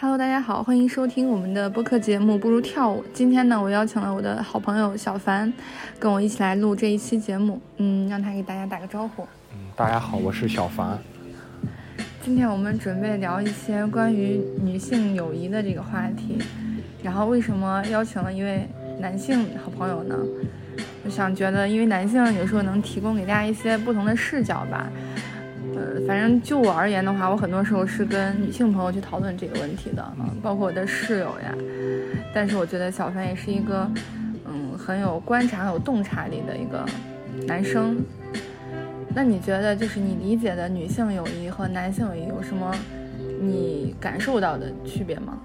Hello，大家好，欢迎收听我们的播客节目《不如跳舞》。今天呢，我邀请了我的好朋友小凡，跟我一起来录这一期节目。嗯，让他给大家打个招呼。嗯，大家好，我是小凡。今天我们准备聊一些关于女性友谊的这个话题。然后，为什么邀请了一位男性好朋友呢？我想觉得，因为男性有时候能提供给大家一些不同的视角吧。呃，反正就我而言的话，我很多时候是跟女性朋友去讨论这个问题的，嗯，包括我的室友呀。但是我觉得小凡也是一个，嗯，很有观察、很有洞察力的一个男生。那你觉得，就是你理解的女性友谊和男性友谊有什么你感受到的区别吗？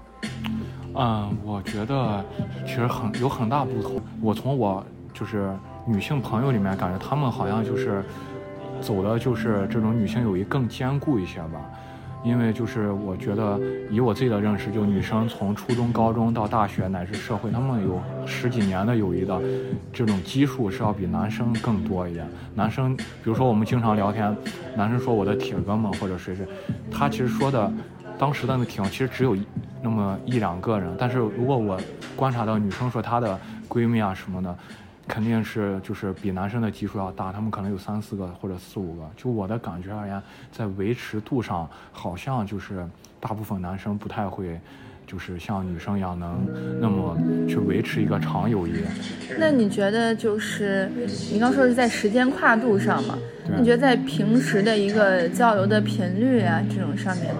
嗯，我觉得其实很有很大不同。我从我就是女性朋友里面感觉，她们好像就是。走的就是这种女性友谊更坚固一些吧，因为就是我觉得以我自己的认识，就女生从初中、高中到大学乃至社会，她们有十几年的友谊的这种基数是要比男生更多一点。男生，比如说我们经常聊天，男生说我的铁哥们或者谁谁，他其实说的当时的那铁其实只有那么一两个人，但是如果我观察到女生说她的闺蜜啊什么的。肯定是就是比男生的基数要大，他们可能有三四个或者四五个。就我的感觉而言，在维持度上，好像就是大部分男生不太会，就是像女生一样能那么去维持一个长友谊。那你觉得就是你刚说是在时间跨度上嘛？你觉得在平时的一个交流的频率啊这种上面，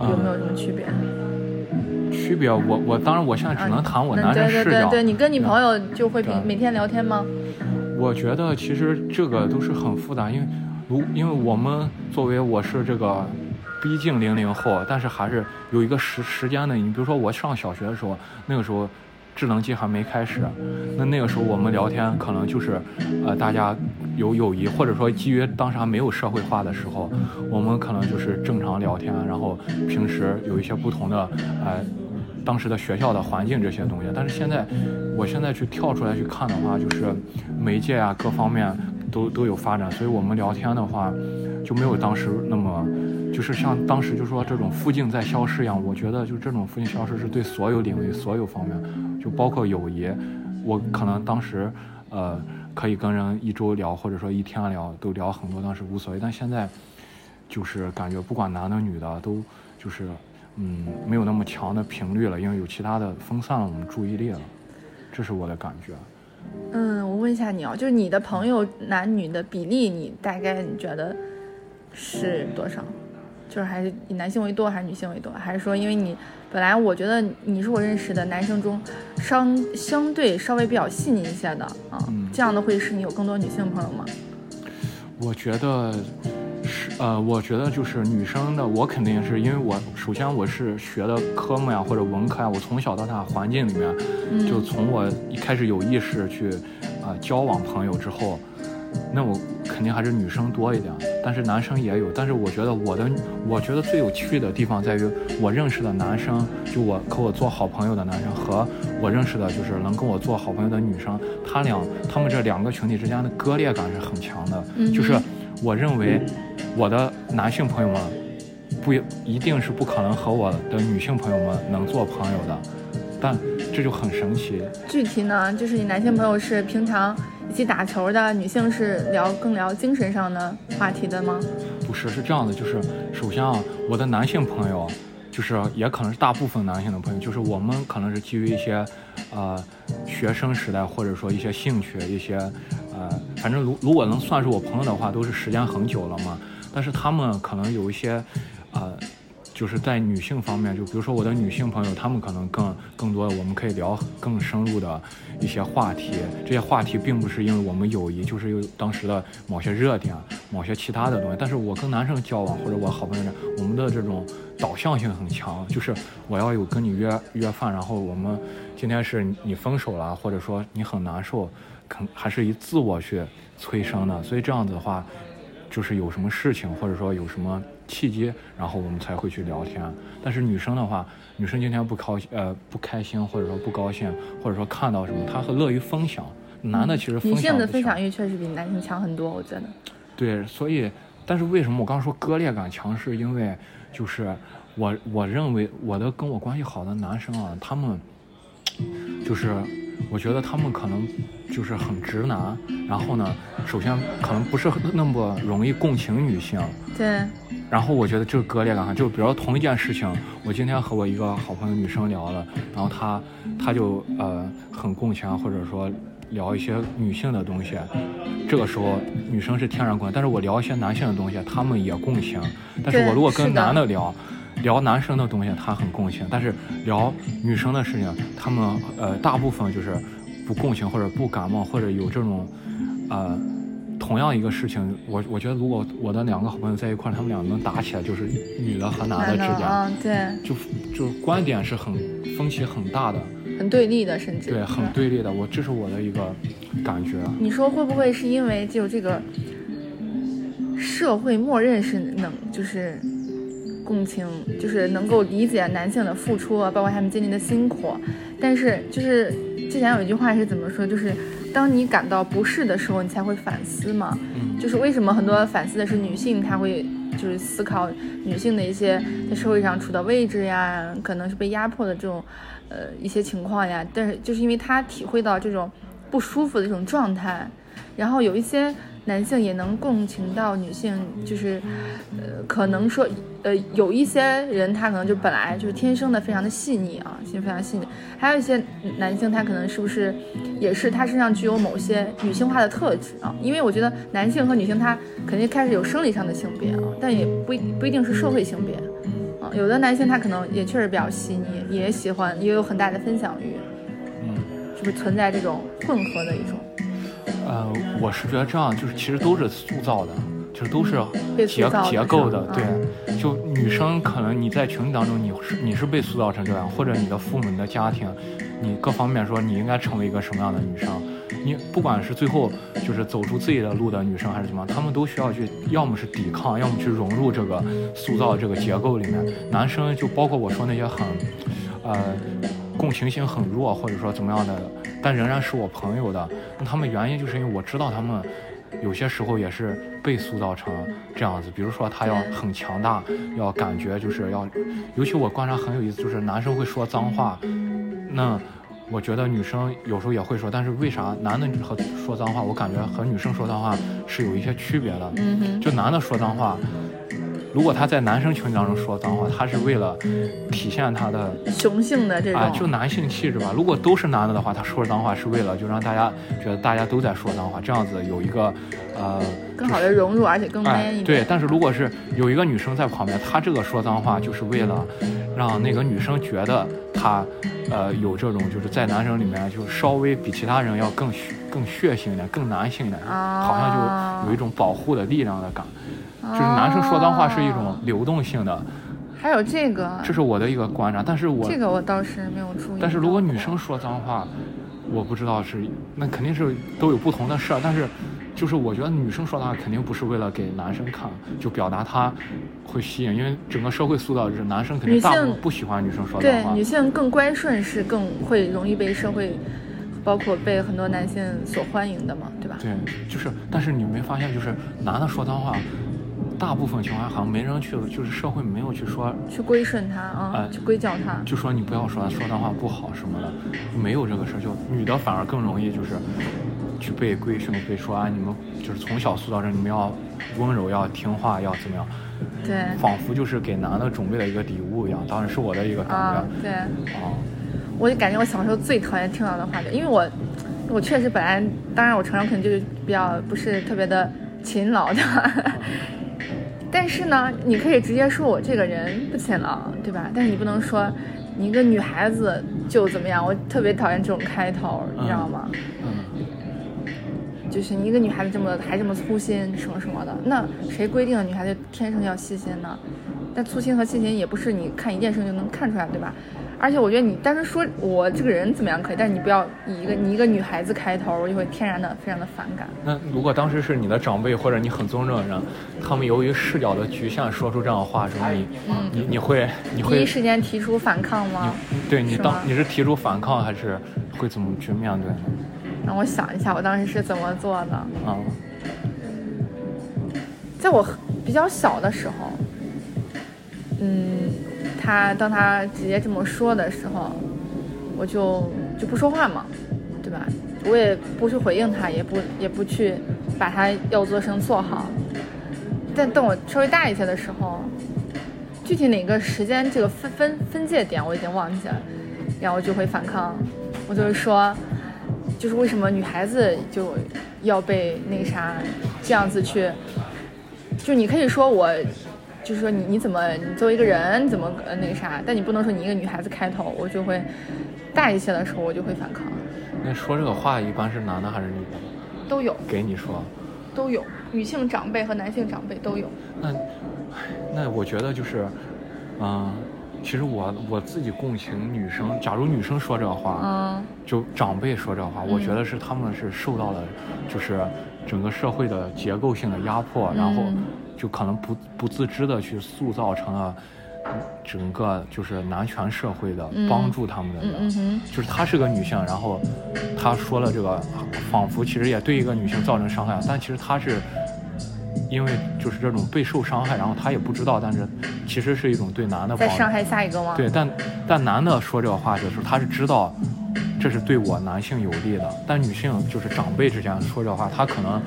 有没有什么区别？区别，我我当然我现在只能谈我男人视角。对对对对，你跟你朋友就会平每天聊天吗？我觉得其实这个都是很复杂，因为如因为我们作为我是这个逼近零零后，但是还是有一个时时间的。你比如说我上小学的时候，那个时候智能机还没开始，那那个时候我们聊天可能就是呃大家有友谊，或者说基于当时还没有社会化的时候，我们可能就是正常聊天，然后平时有一些不同的呃。当时的学校的环境这些东西，但是现在，我现在去跳出来去看的话，就是媒介啊各方面都都有发展，所以我们聊天的话就没有当时那么，就是像当时就说这种附近在消失一样。我觉得就这种附近消失是对所有领域、所有方面，就包括友谊，我可能当时呃可以跟人一周聊或者说一天聊都聊很多，当时无所谓。但现在就是感觉不管男的女的都就是。嗯，没有那么强的频率了，因为有其他的分散了我们注意力了，这是我的感觉。嗯，我问一下你哦，就是你的朋友男女的比例，你大概你觉得是多少？就是还是以男性为多还是女性为多？还是说因为你本来我觉得你是我认识的男生中相相对稍微比较细腻一些的啊，这样的会使你有更多女性朋友吗？我觉得。是呃，我觉得就是女生的，我肯定是因为我首先我是学的科目呀或者文科呀，我从小到大环境里面，就从我一开始有意识去啊交往朋友之后，那我肯定还是女生多一点，但是男生也有。但是我觉得我的，我觉得最有趣的地方在于我认识的男生，就我和我做好朋友的男生和我认识的就是能跟我做好朋友的女生，他俩他们这两个群体之间的割裂感是很强的，就是。我认为，我的男性朋友们不一定是不可能和我的女性朋友们能做朋友的，但这就很神奇。具体呢，就是你男性朋友是平常一起打球的，女性是聊更聊精神上的话题的吗？不是，是这样的，就是首先啊，我的男性朋友，就是也可能是大部分男性的朋友，就是我们可能是基于一些，呃，学生时代或者说一些兴趣一些。呃，反正如如果能算是我朋友的话，都是时间很久了嘛。但是他们可能有一些，呃，就是在女性方面，就比如说我的女性朋友，她们可能更更多，我们可以聊更深入的一些话题。这些话题并不是因为我们友谊，就是有当时的某些热点、某些其他的东西。但是我跟男生交往，或者我好朋友，我们的这种导向性很强，就是我要有跟你约约饭，然后我们今天是你分手了，或者说你很难受。肯还是以自我去催生的，所以这样子的话，就是有什么事情或者说有什么契机，然后我们才会去聊天。但是女生的话，女生今天不高呃不开心或者说不高兴，或者说看到什么，她很乐于分享。男的其实女性的分享欲确实比男性强很多，我觉得。对，所以但是为什么我刚刚说割裂感强？是因为就是我我认为我的跟我关系好的男生啊，他们就是我觉得他们可能就是很直男，然后呢，首先可能不是那么容易共情女性，对，然后我觉得这个割裂感，就比如说同一件事情，我今天和我一个好朋友女生聊了，然后她她就呃很共情，或者说聊一些女性的东西，这个时候女生是天然共情，但是我聊一些男性的东西，他们也共情，但是我如果跟男的聊。聊男生的东西，他很共情，但是聊女生的事情，他们呃大部分就是不共情或者不感冒，或者有这种呃同样一个事情，我我觉得如果我的两个好朋友在一块，他们俩能打起来，就是女的和男的之间，嗯，对，就就观点是很分歧很大的，很对立的，甚至对，很对立的。我这是我的一个感觉。你说会不会是因为就这个社会默认是能就是共情，就是能够理解男性的付出啊，包括他们经历的辛苦，但是就是之前有一句话是怎么说，就是当你感到不适的时候，你才会反思嘛。嗯，就是为什么很多反思的是女性，她会就是思考女性的一些在社会上处的位置呀，可能是被压迫的这种呃一些情况呀，但是就是因为她体会到这种不舒服的这种状态，然后有一些男性也能共情到女性，就是呃可能说呃有一些人他可能就本来就是天生的非常的细腻啊，心非常细腻，还有一些男性他可能是不是也是他身上具有某些女性化的特质啊？因为我觉得男性和女性他肯定开始有生理上的性别啊，但也不一不一定是社会性别啊。有的男性他可能也确实比较细腻，也喜欢，也有很大的分享欲，嗯，是不是存在这种混合的一种呃，我是觉得这样，就是其实都是塑造的，就是都是结结构的对。就女生可能你在群体当中，你是你是被塑造成这样，或者你的父母、你的家庭，你各方面说你应该成为一个什么样的女生，你不管是最后就是走出自己的路的女生还是什么样，她们都需要去，要么是抵抗，要么去融入这个塑造这个结构里面。男生就包括我说那些很，呃，共情性很弱，或者说怎么样的，但仍然是我朋友的。那他们原因就是因为我知道他们有些时候也是被塑造成这样子，比如说他要很强大，要感觉就是要，尤其我观察很有意思，就是男生会说脏话，那我觉得女生有时候也会说，但是为啥男的和说脏话，我感觉和女生说脏话是有一些区别的。嗯，就男的说脏话，如果他在男生群体当中说脏话，他是为了体现他的雄性的这种，啊，就男性气质吧。如果都是男的的话，他说脏话是为了就让大家觉得大家都在说脏话，这样子有一个呃更好的融入，而且更一点。对。但是如果是有一个女生在旁边，她这个说脏话就是为了让那个女生觉得她呃有这种就是在男生里面就稍微比其他人要更血更血性一点，更男性一点，啊好像就有一种保护的力量的感。就是男生说脏话是一种流动性的，还有这个，这是我的一个观察。但是我这个我倒是没有注意。但是如果女生说脏话，我不知道是那肯定是都有不同的事儿，但是就是我觉得女生说脏话肯定不是为了给男生看，就表达她会吸引，因为整个社会塑造就是男生肯定大部分不喜欢女生说脏话对女。性更乖顺是更会容易被社会，包括被很多男性所欢迎的嘛，对吧？对，就是，但是你没发现，就是男的说脏话，大部分情况下好像没人去，就是社会没有去说，去归顺他啊，哎去规教他。就说你不要说说脏话不好什么的，没有这个事儿。就女的反而更容易就是去被规训，被说啊，你们就是从小塑造着你们要温柔，要听话，要怎么样，对仿佛就是给男的准备了一个礼物一样。当然是我的一个感啊觉，对，啊，我就感觉我小时候最讨厌听到的话，就因为我我确实本来，当然我成长可能就是比较不是特别的勤劳的。但是呢，你可以直接说我这个人不勤劳，对吧？但是你不能说你一个女孩子就怎么样，我特别讨厌这种开头，你知道吗？嗯，就是你一个女孩子这么还这么粗心什么什么的，那谁规定了女孩子天生要细心呢？但粗心和细心也不是你看一件事情就能看出来，对吧？而且我觉得你单纯说我这个人怎么样可以，但是你不要以一个你一个女孩子开头，我就会天然的非常的反感。那如果当时是你的长辈或者你很尊重的人，他们由于视角的局限说出这样的话的时候，你你你会你会第一时间提出反抗吗？你对你当是你是提出反抗还是会怎么去面对呢？让我想一下，我当时是怎么做的。啊，在我比较小的时候，嗯，他当他直接这么说的时候，我就就不说话嘛，对吧？我也不去回应他，也不也不去把他要做的事情做好。但等我稍微大一些的时候，具体哪个时间这个分分分界点我已经忘记了，然后我就会反抗，我就会说，就是为什么女孩子就要被那啥这样子去，就你可以说我，就是说你你怎么你作为一个人怎么呃那个啥，但你不能说你一个女孩子开头，我就会大一些的时候我就会反抗，那说这个话一般是男的还是女的？都有。给你说，都有，女性长辈和男性长辈都有。那，唉那我觉得就是，嗯、其实我我自己共情女生，假如女生说这话，嗯。就长辈说这话，我觉得是他们是受到了，就是整个社会的结构性的压迫，然后嗯就可能不不自知的去塑造成了整个就是男权社会的嗯帮助他们的嗯人。就是她是个女性，然后她说了这个，仿佛其实也对一个女性造成伤害，但其实她是因为就是这种备受伤害，然后他也不知道，但是其实是一种对男的帮再伤害下一个吗？对，但但男的说这个话的时候，他是知道这是对我男性有利的，但女性就是长辈之间说这话，他可能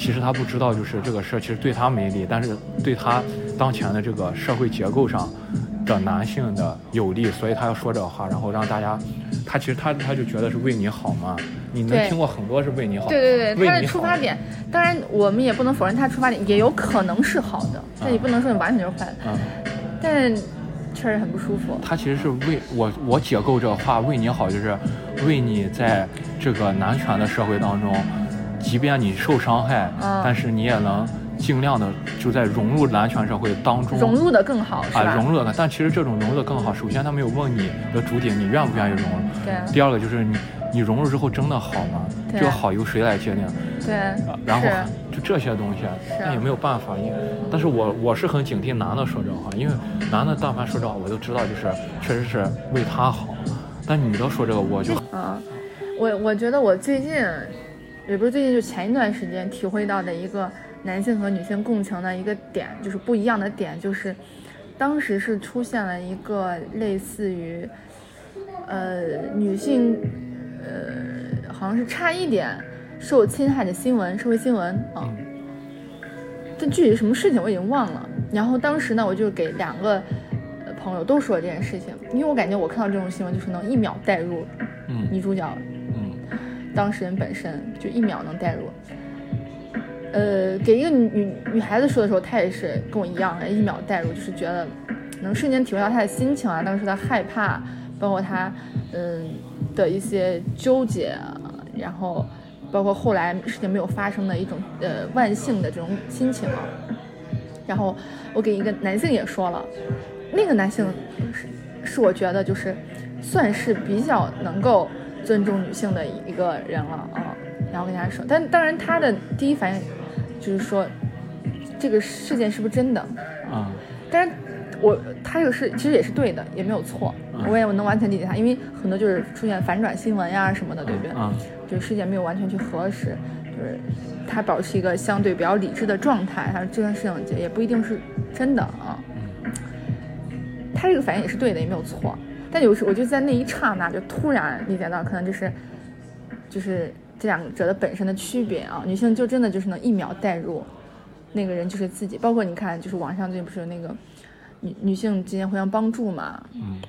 其实他不知道，就是这个事儿其实对他没利，但是对他当前的这个社会结构上的男性的有利，所以他要说这个话，然后让大家，他其实他他就觉得是为你好嘛。你能听过很多是为你好，对对对，他的出发点，当然我们也不能否认他出发点也有可能是好的，但也不能说你完全就是坏的，嗯。但确实很不舒服。他其实是为我我解构这个话为你好，就是为你在这个男权的社会当中，即便你受伤害，嗯但是你也能尽量的就在融入男权社会当中融入的更好啊？融入的。但其实这种融入的更好，首先他没有问你的主体你愿不愿意融入，对第二个就是你你融入之后真的好吗？这个好由谁来界定？对啊，然后就这些东西，那也没有办法，因为但是我我是很警惕男的说这话，因为男的但凡说这话，我就知道就是确实是为他好，但女的说这个我就嗯，我我觉得我最近，也不是最近，就前一段时间体会到的一个男性和女性共情的一个点，就是不一样的点，就是当时是出现了一个类似于，呃，女性，呃，好像是差一点受侵害的新闻，社会新闻啊。嗯但具体什么事情我已经忘了。然后当时呢，我就给两个呃朋友都说了这件事情，因为我感觉我看到这种新闻就是能一秒带入嗯女主角嗯当事人本身，就一秒能带入。呃，给一个女女孩子说的时候，她也是跟我一样，一秒带入，就是觉得能瞬间体会到她的心情啊，当时的害怕，包括她嗯的一些纠结，然后包括后来事情没有发生的一种呃万幸的这种心情啊。然后我给一个男性也说了，那个男性是是我觉得就是算是比较能够尊重女性的一个人了啊。然后跟大家说，但当然他的第一反应就是说这个事件是不是真的？啊但是我他这个是其实也是对的，也没有错，嗯我也我能完全理解他，因为很多就是出现反转新闻呀什么的，对不对？啊就是事件没有完全去核实，就是他保持一个相对比较理智的状态，他这件事情也不一定是真的啊。他这个反应也是对的，也没有错。但有时我就在那一刹那就突然理解到，可能就是就是这两者的本身的区别啊。女性就真的就是能一秒带入那个人就是自己，包括你看，就是网上最近不是有那个女女性之间互相帮助嘛嗯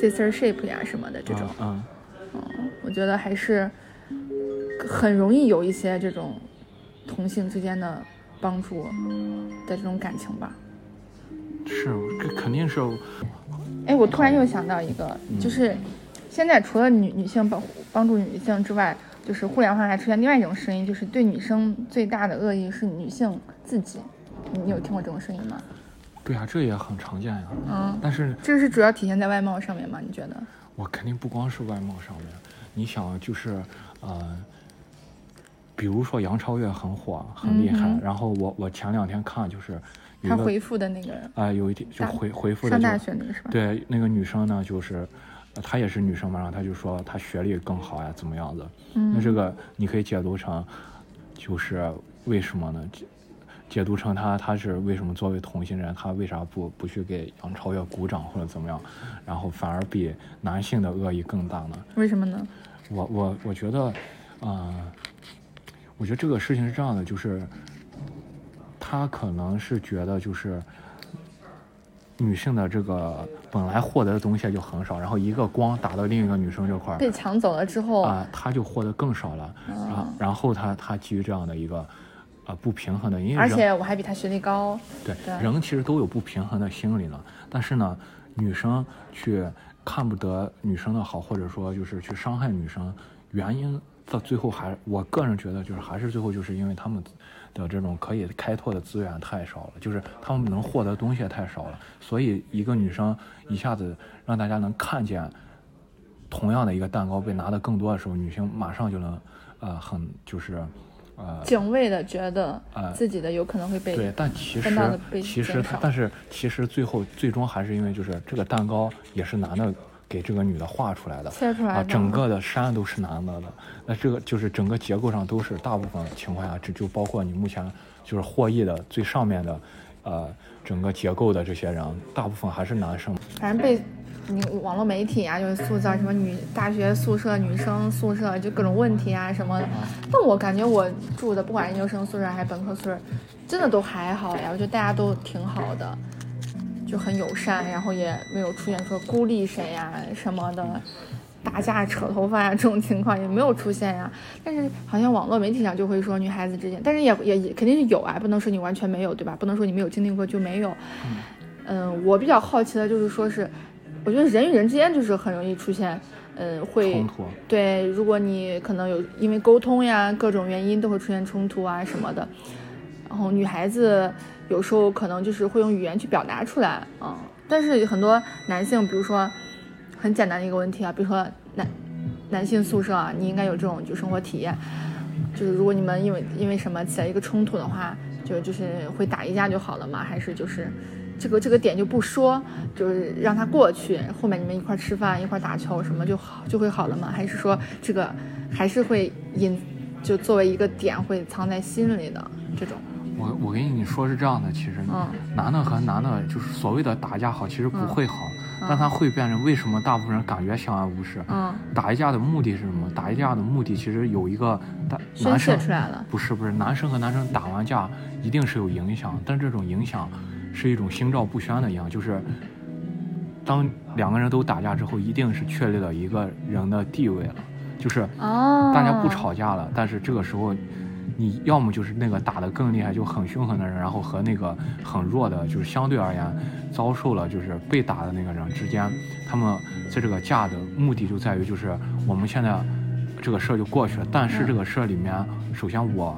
，sistership 呀什么的这种。嗯，嗯我觉得还是很容易有一些这种同性之间的帮助的这种感情吧。是这肯定是哎，我突然又想到一个，就是现在除了女女性帮帮助女性之外，就是互联网上还出现另外一种声音，就是对女生最大的恶意是女性自己。你你有听过这种声音吗？对啊，这也很常见呀。嗯，但是这个是主要体现在外貌上面吗？你觉得？我肯定不光是外貌上面，你想就是呃，比如说杨超越很火很厉害，嗯然后我我前两天看就是他回复的那个啊、有一天就回回复的上大学那个是吧？对那个女生呢，就是呃她也是女生嘛，然后她就说她学历更好呀，怎么样子？嗯那这个你可以解读成就是为什么呢？就解读成他他是为什么作为同性恋，他为啥不不去给杨超越鼓掌或者怎么样，然后反而比男性的恶意更大呢？为什么呢？我我我觉得，啊、我觉得这个事情是这样的，就是他可能是觉得就是女性的这个本来获得的东西就很少，然后一个光打到另一个女生这块儿被抢走了之后，啊、他就获得更少了，然后嗯然后他他基于这样的一个啊、不平衡的，因为而且我还比他学历高，对对。人其实都有不平衡的心理呢，但是呢，女生去看不得女生的好，或者说就是去伤害女生，原因到最后还，我个人觉得就是还是最后就是因为他们的这种可以开拓的资源太少了，就是他们能获得的东西也太少了，所以一个女生一下子让大家能看见同样的一个蛋糕被拿的更多的时候，女性马上就能呃很就是呃警卫的觉得呃自己的有可能会被对，但其实其实，他但是其实最后最终还是因为就是这个蛋糕也是男的给这个女的画出来的。啊，切出来的。整个的山都是男的的，那这个就是整个结构上都是大部分情况下，这就包括你目前就是获益的最上面的，呃，整个结构的这些人，大部分还是男生。反正被你网络媒体啊，就是塑造什么女大学宿舍、女生宿舍就各种问题啊什么。的。但我感觉我住的不管研究生宿舍还是本科宿舍，真的都还好呀，我觉得大家都挺好的，就很友善，然后也没有出现说孤立谁呀、什么的。打架、扯头发呀、这种情况也没有出现呀，但是好像网络媒体上就会说女孩子之间，但是也也也肯定是有啊，不能说你完全没有，对吧？不能说你没有经历过就没有。嗯，我比较好奇的就是说是，我觉得人与人之间就是很容易出现，嗯，会冲突对，如果你可能有因为沟通呀各种原因都会出现冲突啊什么的，然后女孩子有时候可能就是会用语言去表达出来啊、但是很多男性，比如说很简单的一个问题啊，比如说男男性宿舍啊，你应该有这种就生活体验，就是如果你们因为因为什么起了一个冲突的话，就就是会打一架就好了嘛？还是就是这个这个点就不说，就是让他过去，后面你们一块吃饭一块打球什么就好就会好了吗？还是说这个还是会隐就作为一个点会藏在心里的这种？我我跟你说是这样的，其实嗯男的和男的就是所谓的打架好，其实不嗯会好，但他会变成为什么大部分人感觉相安无事？嗯，打一架的目的是什么？打一架的目的其实有一个大男生出来了。不是不是，男生和男生打完架一定是有影响，但这种影响是一种心照不宣的影响，就是当两个人都打架之后，一定是确立了一个人的地位了，就是哦，大家不吵架了，但是这个时候。你要么就是那个打得更厉害，就很凶狠的人，然后和那个很弱的，就是相对而言遭受了就是被打的那个人之间，他们在这个架的目的就在于就是我们现在这个事儿就过去了，但是这个事儿里面，首先我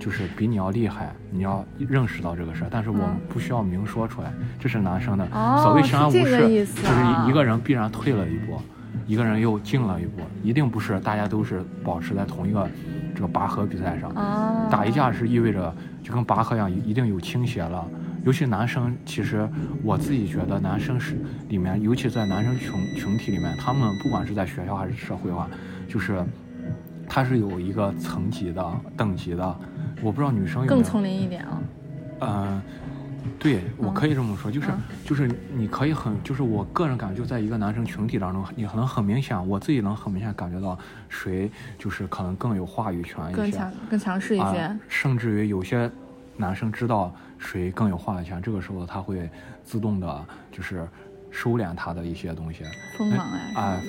就是比你要厉害，你要认识到这个事儿，但是我们嗯不需要明说出来，这是男生的。哦所谓相安无事，就是一个人必然退了一步，一个人又进了一步，一定不是大家都是保持在同一个这个拔河比赛上。啊，打一架是意味着就跟拔河一样，一定有倾斜了。尤其男生，其实我自己觉得男生是里面，尤其在男生群群体里面，他们不管是在学校还是社会化，就是他是有一个层级的、等级的。我不知道女生有没有。更丛林一点啊。嗯，对，我可以这么说，就是、嗯就是你可以很，就是我个人感觉，就在一个男生群体当中，你可能很明显，我自己能很明显感觉到谁就是可能更有话语权一些，更强、更强势一些。啊，甚至于有些男生知道谁更有话语权，这个时候他会自动的，就是收敛他的一些东西，锋芒呀什哎。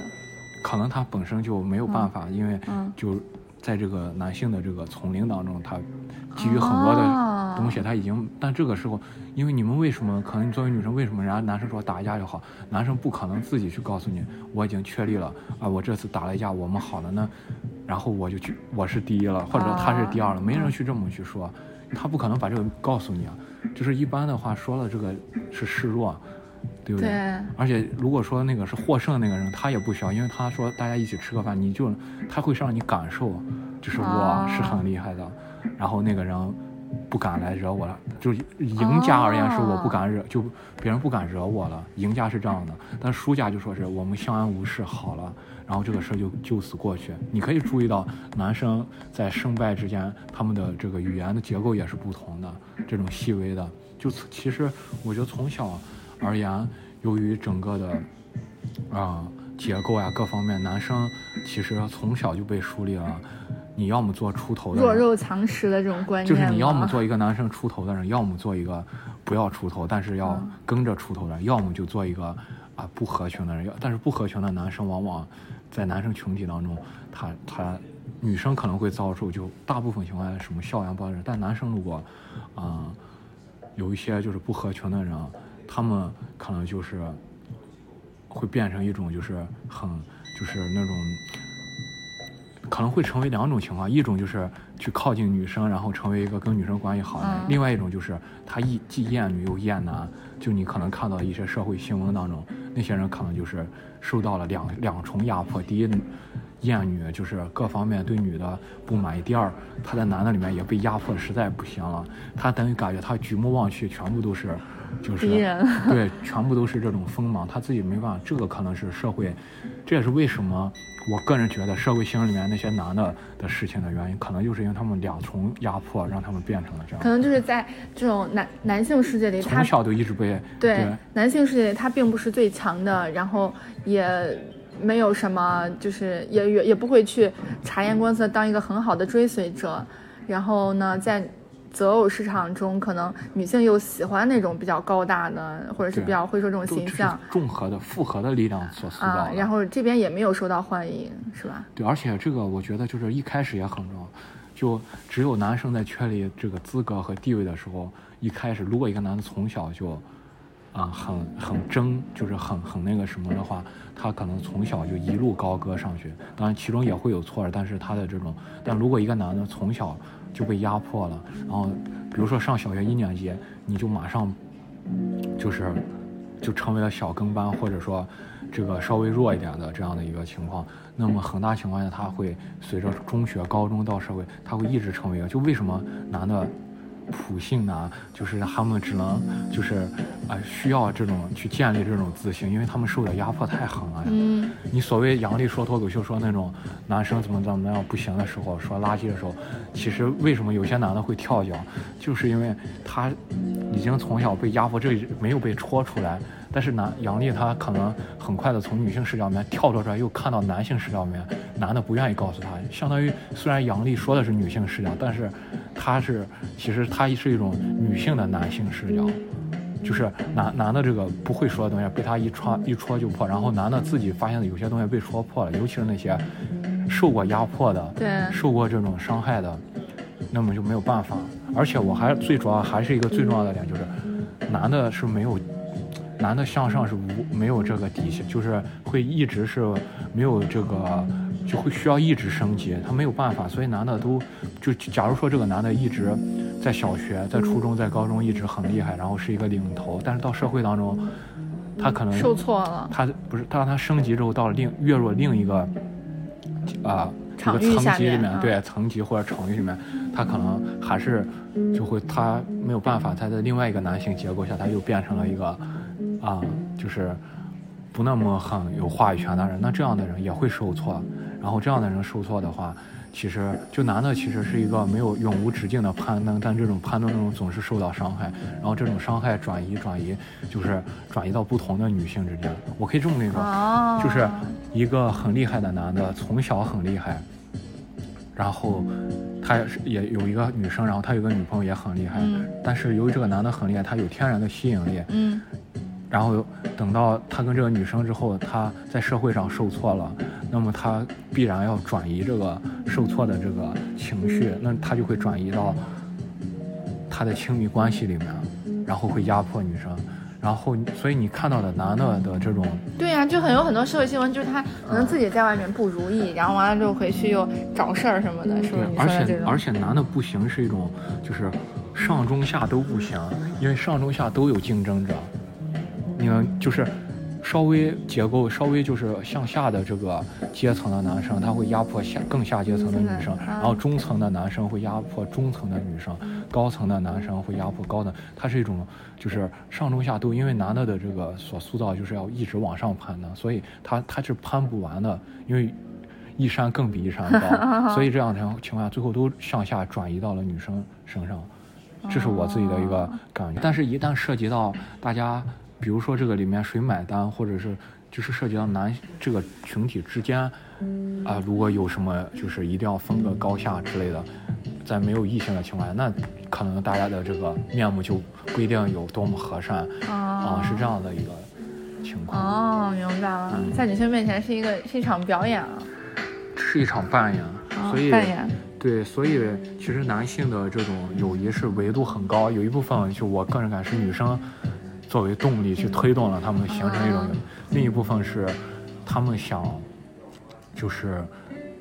可能他本身就没有办法，因为嗯就在这个男性的这个丛林当中，他基于很多的哦。东西，他已经，但这个时候，因为你们为什么可能你作为女生，为什么人家男生说打一架就好，男生不可能自己去告诉你，我已经确立了啊，我这次打了一架，我们好了呢，然后我就去，我是第一了，或者说他是第二了，没人去这么去说，他不可能把这个告诉你啊，就是一般的话说了这个是示弱，对不对？对？而且如果说那个是获胜那个人，他也不需要，因为他说大家一起吃个饭，你就他会让你感受，就是我哦。是很厉害的，然后那个人不敢来惹我了。就赢家而言是我不敢惹，就别人不敢惹我了。赢家是这样的，但输家就说是我们相安无事好了，然后这个事儿就就此过去。你可以注意到男生在胜败之间，他们的这个语言的结构也是不同的，这种细微的。就其实我觉得从小而言，由于整个的啊、结构呀各方面，男生其实从小就被树立了，你要么做出头的人，弱肉强食的这种观念就是你要么做一个男生出头的人，要么做一个不要出头，但是要嗯跟着出头的人，要么就做一个啊不合群的人。要但是不合群的男生往往在男生群体当中，他他女生可能会遭受就大部分情况下什么校园暴力，但男生如果啊、有一些就是不合群的人，他们可能就是会变成一种就是很就是那种可能会成为两种情况，一种就是去靠近女生，然后成为一个跟女生关系好的人；嗯另外一种就是他一既厌女又厌男。就你可能看到一些社会新闻当中，那些人可能就是受到了两两重压迫：第一，厌女，就是各方面对女的不满意；第二，他在男的里面也被压迫的实在不行了，他等于感觉他举目望去全部都是就是敌人 对，全部都是这种锋芒，他自己没办法，这个可能是社会，这也是为什么我个人觉得社会新闻里面那些男的的事情的原因，可能就是因为他们两重压迫，让他们变成了这样可，能就是在这种男男性世界里，他从小就一直被对男性世界里他并不是最强的，然后也没有什么，就是也也也不会去察言观色，当一个很好的追随者。然后呢，在择偶市场中，可能女性又喜欢那种比较高大的，或者是比较会说这种形象综合的复合的力量所塑造啊。。然后这边也没有受到欢迎，是吧？对，而且这个我觉得就是一开始也很重要，就只有男生在确立这个资格和地位的时候，一开始如果一个男的从小就啊、很很争，就是很很那个什么的话，他可能从小就一路高歌上去。当然其中也会有错，但是他的这种，但如果一个男的从小就被压迫了，然后比如说上小学一年级，你就马上就是就成为了小跟班，或者说这个稍微弱一点的这样的一个情况，那么很大情况下他会随着中学、高中到社会，他会一直成为一个。就为什么男的普性男，就是他们只能就是啊、需要这种去建立这种自信，因为他们受的压迫太狠了呀。嗯，你所谓杨笠说脱口秀说那种男生怎么怎么样不行的时候，说垃圾的时候，其实为什么有些男的会跳脚，就是因为他已经从小被压迫，这没有被戳出来。但是男杨笠他可能很快的从女性视角里面跳脱出来，又看到男性视角里面，男的不愿意告诉她，相当于虽然杨笠说的是女性视角，但是他是其实他是一种女性的男性视角。就是男男的这个不会说的东西被他一戳一戳就破，然后男的自己发现有些东西被戳破了，尤其是那些受过压迫的、对，受过这种伤害的，那么就没有办法。而且我还最主要还是一个最重要的点，就是男的是没有，男的向上是无没有这个底线，就是会一直是没有这个，就会需要一直升级，他没有办法，所以男的都就假如说这个男的一直在小学、在初中、在高中一直很厉害，然后是一个领头，但是到社会当中，他可能受挫了，他不是，他让他升级之后，到了另跃入另一个啊、这场域个层级里面，对层级或者场域里面，他可能还是就会他没有办法，他在另外一个男性结构下，他又变成了一个啊、就是不那么很有话语权的人。那这样的人也会受挫，然后这样的人受挫的话。其实，就男的其实是一个没有永无止境的攀登，但这种攀登中总是受到伤害，然后这种伤害转移转移，就是转移到不同的女性之间。我可以这么跟你说，哦，就是一个很厉害的男的，从小很厉害，然后他也有一个女生，然后他有个女朋友也很厉害，嗯但是由于这个男的很厉害，他有天然的吸引力，嗯然后等到他跟这个女生之后，他在社会上受挫了，那么他必然要转移这个受挫的这个情绪，那他就会转移到他的亲密关系里面，然后会压迫女生，然后所以你看到的男的的这种对呀、就很有很多社会新闻，就是他可能自己在外面不如意，然后完了之后回去又找事儿什么的，是不是而？且而且男的不行是一种，就是上中下都不行，因为上中下都有竞争者。你们就是稍微结构稍微就是向下的这个阶层的男生，他会压迫下更下阶层的女生，然后中层的男生会压迫中层的女生，高层的男生会压迫高的，它是一种就是上中下都，因为男的的这个所塑造就是要一直往上攀的，所以他他是攀不完的，因为一山更比一山高，所以这样的情况下最后都向下转移到了女生身上，这是我自己的一个感觉。但是，一旦涉及到大家。比如说这个里面谁买单，或者是就是涉及到男这个群体之间，啊，如果有什么就是一定要分个高下之类的，在没有异性的情况下，那可能大家的这个面目就不一定有多么和善啊，是这样的一个情况。哦，明白了，在女性面前是一个是一场表演啊，是一场扮演，所以扮演对，所以其实男性的这种友谊是维度很高，有一部分就我个人感是女生。作为动力去推动了他们形成一种，另一部分是，他们想，就是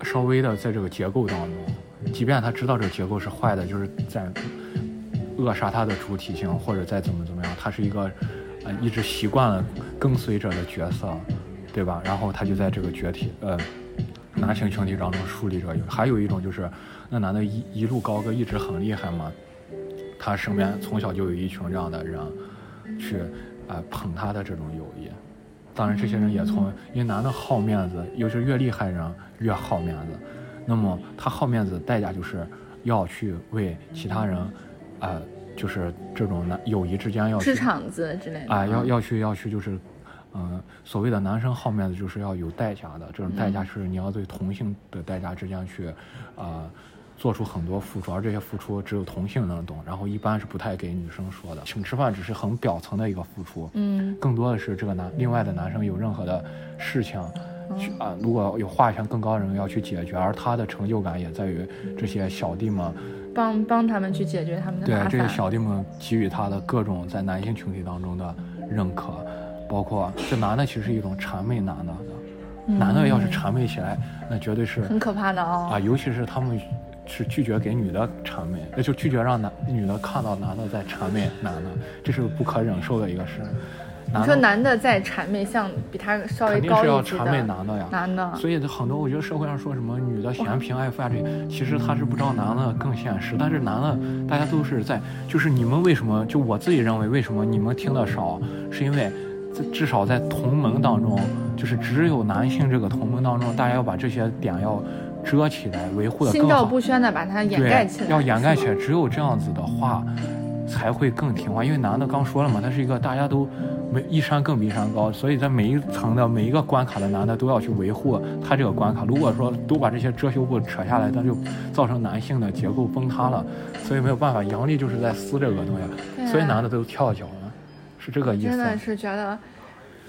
稍微的在这个结构当中，即便他知道这个结构是坏的，就是在扼杀他的主体性，或者再怎么怎么样，他是一个呃一直习惯了跟随者的角色，对吧？然后他就在这个群体呃男性群体当中树立着。还有一种就是，那男的一一路高歌一直很厉害嘛，他身边从小就有一群这样的人。去，啊捧他的这种友谊，当然这些人也从，因为男的好面子，尤其是越厉害人越好面子，那么他好面子的代价就是要去为其他人，啊，就是这种男友谊之间要吃场子之类的，啊，要要去要去就是，嗯，所谓的男生好面子就是要有代价的，这种代价是你要对同性的代价之间去，啊。做出很多付出，而这些付出只有同性能懂，然后一般是不太给女生说的。请吃饭只是很表层的一个付出，嗯，更多的是这个男另外的男生有任何的事情，去啊，如果有话语权更高的人要去解决，而他的成就感也在于这些小弟们帮帮他们去解决他们的对这些小弟们给予他的各种在男性群体当中的认可，包括这男的其实是一种谄媚男的，男的要是谄媚起来，那绝对是很可怕的哦啊，尤其是他们。是拒绝给女的谄媚，那就拒绝让男女的看到男的在谄媚男的，这是不可忍受的一个事。你说男的在谄媚，像比他稍微高一级的，肯定是要谄媚男的呀。男的，所以很多我觉得社会上说什么女的嫌贫爱富啊，这其实他是不知道男的更现实。但是男的大家都是在，就是你们为什么？就我自己认为，为什么你们听的少？是因为至少在同盟当中，就是只有男性这个同盟当中，大家要把这些点要。遮起来，维护的更好。心照不宣的把它掩盖起来。要掩盖起来，只有这样子的话，才会更听话。因为男的刚说了嘛，他是一个大家都没一山更比一山高，所以在每一层的每一个关卡的男的都要去维护他这个关卡。如果说都把这些遮羞布扯下来，那就造成男性的结构崩塌了。所以没有办法，阳历就是在撕这个东西，所以男的都跳脚了，是这个意思。真的是觉得。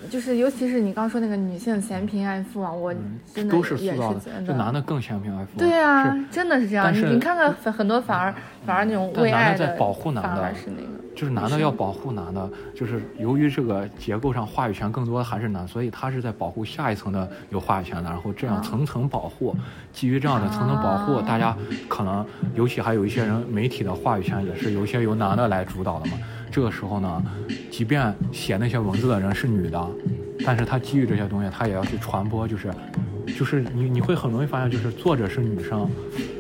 就是，尤其是你刚说那个女性嫌贫爱富啊，我真的也是觉得，这男的更嫌贫爱富。对啊，真的是这样。你你看看很多反而反而那种为爱的，保护男的，是那个，就是男的要保护男的，就是由于这个结构上话语权更多的还是男，所以他是在保护下一层的有话语权的，然后这样层层保护。基于这样的层层保护，大家可能尤其还有一些人媒体的话语权也是有些由男的来主导的嘛。这个时候呢，即便写那些文字的人是女的，但是她基于这些东西，她也要去传播，就是，就是你你会很容易发现，就是作者是女生，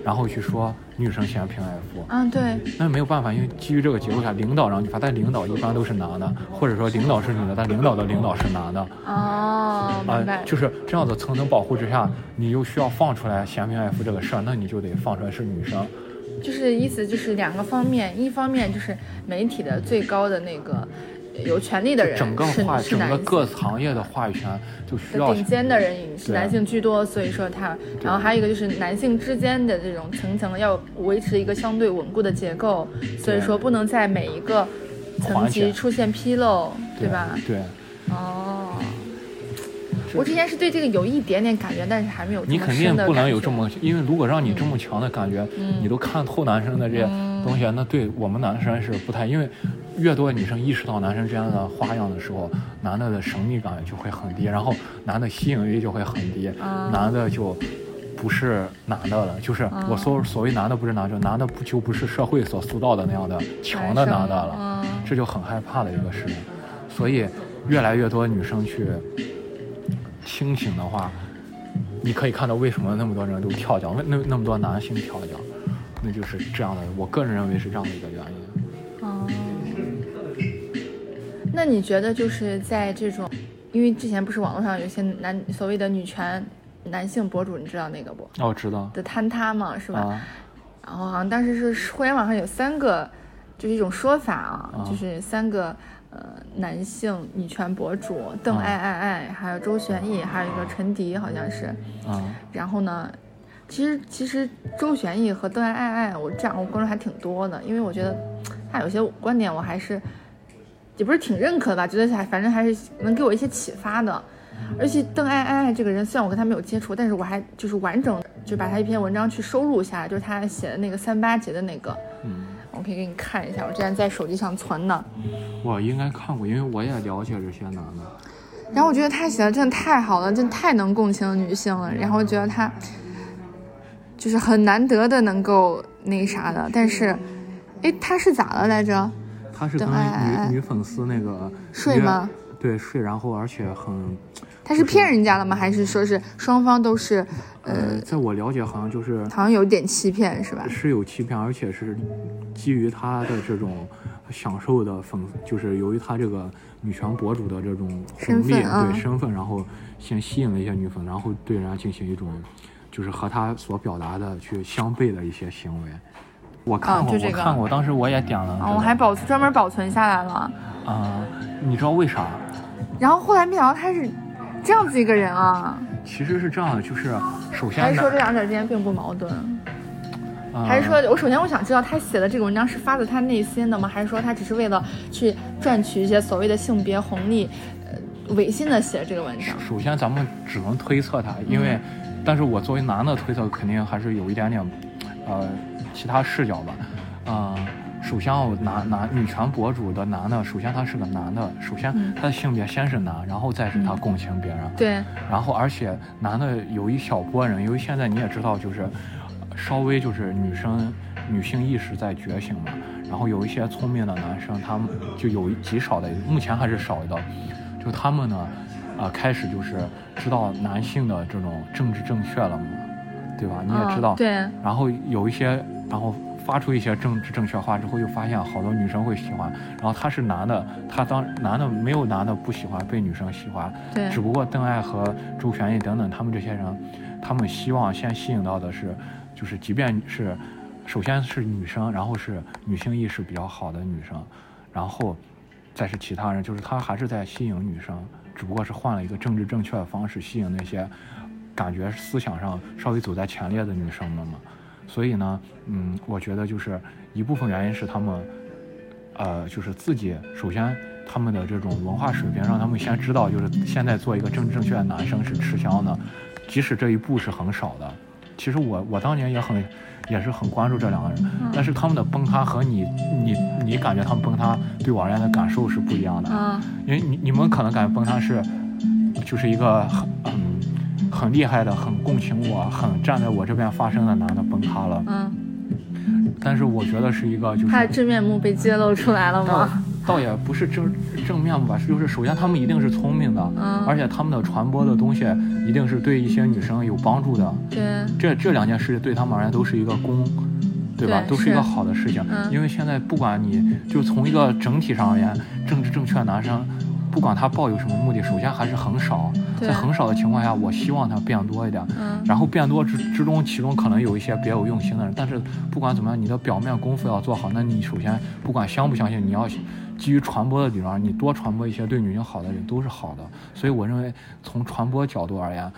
然后去说女生嫌贫爱富。嗯，对。那没有办法，因为基于这个结构下，领导让你发，但领导一般都是男的，或者说领导是女的，但领导的领导是男的。哦，明白。就是这样子层层保护之下，你又需要放出来嫌贫爱富这个事儿，那你就得放出来是女生。就是意思就是两个方面，一方面就是媒体的最高的那个有权利的人，整个话整个各行业的话语权就需要顶尖的人是男性居多，所以说他，然后还有一个就是男性之间的这种层层要维持一个相对稳固的结构，所以说不能在每一个层级出现纰漏，对吧？对，哦。我之前是对这个有一点点感觉，但是还没有。你肯定不能有这么，因为如果让你这么强的感觉，你都看透男生的这些东西，那对我们男生是不太。因为越多女生意识到男生这样的花样的时候，男的的神秘感就会很低，然后男的吸引力就会很低，男的就不是男的了。就是我所所谓男的不是男的，男的不就不是社会所塑造的那样的强的男的了，这就很害怕的一个事情。所以。越来越多女生去清醒的话，你可以看到为什么那么多人都跳脚，那那么多男性跳脚，那就是这样的。我个人认为是这样的一个原因。哦，那你觉得就是在这种，因为之前不是网络上有些男所谓的女权男性博主，你知道那个不？哦，我知道。的坍塌嘛，是吧？啊然后好像当时是互联网上有三个，就是一种说法啊，啊就是三个呃男性女权博主，邓啊爱爱爱，还有周旋逸，还有一个陈迪，好像是。啊然后呢，其实其实周旋逸和邓爱爱爱，我这样我关注还挺多的，因为我觉得他有些观点我还是也不是挺认可的吧，觉得还反正还是能给我一些启发的。而且邓爱爱爱这个人，虽然我跟他没有接触，但是我还就是完整就把他一篇文章去收录下来，就是他写的那个三八节的那个，嗯，我可以给你看一下，我之前在手机上存的。我应该看过，因为我也了解这些男的。然后我觉得他写的真的太好了，真的太能共情女性了。然后我觉得他就是很难得的能够那啥的，但是，哎，他是咋了来着？他是跟女女粉丝那个睡吗？对，睡，然后而且很，他是骗人家的吗？还是说是双方都是，呃，呃，在我了解，好像就是好像有点欺骗是吧？是有欺骗，而且是基于他的这种享受的粉，就是由于他这个女权博主的这种身红利，对身份，然后先吸引了一些女粉，然后对人家进行一种就是和他所表达的去相悖的一些行为。我看过，就这个我看过，当时我也点了。我还保专门保存下来了。啊、你知道为啥？然后后来没想到他是这样子一个人啊，其实是这样的，就是首先呢还是说这两者之间并不矛盾？呃还是说我首先我想知道他写的这个文章是发自他内心的吗？还是说他只是为了去赚取一些所谓的性别红利，呃，违心的写这个文章？首先咱们只能推测他，因为，但是我作为男的推测，肯定还是有一点点，呃，其他视角吧。啊、首先我男男女权博主的男的，首先他是个男的，首先他的性别先是男，然后再是他共情别人，对，然后而且男的有一小波人，由于现在你也知道，就是稍微就是女生女性意识在觉醒嘛，然后有一些聪明的男生，他们就有极少的，目前还是少的，就他们呢，啊、开始就是知道男性的这种政治正确了嘛，对吧？你也知道，对，然后有一些，然后发出一些政治正确话之后，又发现好多女生会喜欢。然后他是男的，他当男的没有男的不喜欢被女生喜欢，对只不过邓艾和周旋逸等等他们这些人，他们希望先吸引到的是，就是即便是首先是女生，然后是女性意识比较好的女生，然后再是其他人，就是他还是在吸引女生，只不过是换了一个政治正确的方式吸引那些感觉思想上稍微走在前列的女生们嘛。所以呢，嗯，我觉得就是一部分原因是他们，呃，就是自己首先他们的这种文化水平让他们先知道，就是现在做一个政治正确的男生是吃香的，即使这一步是很少的。其实我我当年也很也是很关注这两个人，但是他们的崩塌和你你你感觉他们崩塌对我而言的感受是不一样的。嗯因为你你们可能感觉崩塌是，就是一个很嗯很厉害的、很共情我、很站在我这边发声的男的崩塌了，嗯，但是我觉得是一个就是他的真面目被揭露出来了倒吗？倒也不是正正面吧，就是首先他们一定是聪明的，嗯而且他们的传播的东西一定是对一些女生有帮助的，对，这这两件事对他们而言都是一个功，对吧？对都是一个好的事情。嗯因为现在不管你就从一个整体上而言，政治正确的男生，不管他抱有什么目的，首先还是很少。对在很少的情况下，我希望他变多一点。嗯然后变多之之中，其中可能有一些别有用心的人，但是不管怎么样，你的表面功夫要做好。那你首先不管相不相信，你要基于传播的理论，你多传播一些对女性好的人都是好的。所以我认为，从传播角度而言，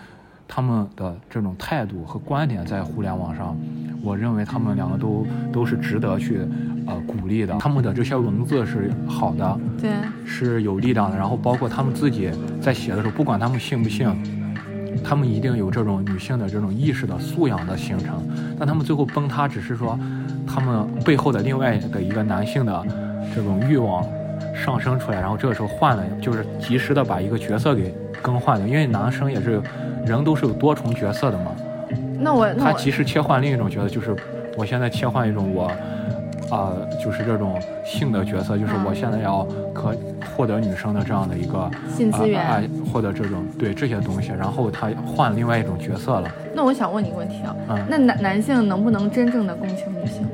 他们的这种态度和观点在互联网上，我认为他们两个都都是值得去呃鼓励的。他们的这些文字是好的，对，是有力量的。然后包括他们自己在写的时候，不管他们信不信，他们一定有这种女性的这种意识的素养的形成。但他们最后崩塌，只是说他们背后的另外的一个男性的这种欲望上升出来，然后这个时候换了，就是及时的把一个角色给更换了。因为男生也是人都是有多重角色的嘛，那我他及时切换另一种角色，就是我现在切换一种我，啊、就是这种性的角色，就是我现在要可获得女生的这样的一个性资源啊，获得这种对这些东西，然后他换另外一种角色了。那我想问你一个问题啊，嗯那男男性能不能真正的共情女性？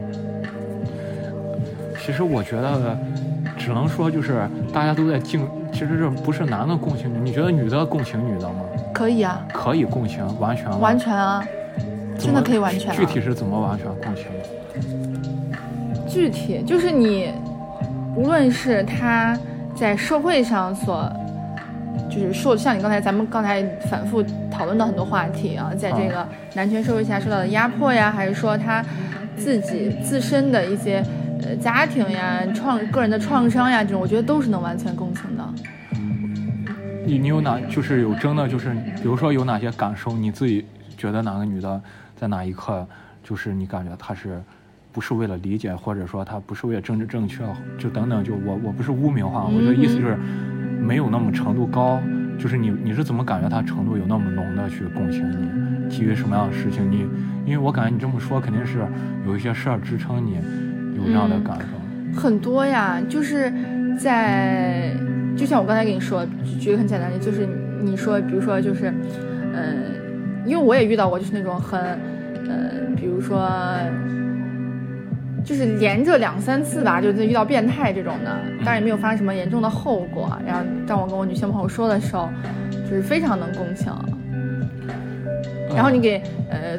其实我觉得，只能说就是大家都在竞，其实这不是男的共情女，你觉得女的共情女的吗？可以啊，可以共情，完全完全啊，真的可以完全、啊。具体是怎么完全共情？具体就是你，无论是他在社会上所，就是受像你刚才咱们刚才反复讨论的很多话题啊，在这个男权社会下受到的压迫呀，还是说他自己自身的一些家庭呀、创个人的创伤呀，这种我觉得都是能完全共情的。你你有哪就是有真的就是，比如说有哪些感受，你自己觉得哪个女的在哪一刻，就是你感觉她是不是为了理解，或者说她不是为了政治正确，就等等，就我我不是污名化，我的意思就是没有那么程度高，就是你你是怎么感觉她程度有那么浓的去共情你，基于什么样的事情？你因为我感觉你这么说肯定是有一些事儿支撑你有这样的感受。很多呀，就是在，就像我刚才跟你说，举举个很简单的就是你说，比如说就是，呃，因为我也遇到过，就是那种很，呃，比如说，就是连着两三次吧，就是遇到变态这种的，当然也没有发生什么严重的后果。然后当我跟我女性朋友说的时候，就是非常能共情。然后你给呃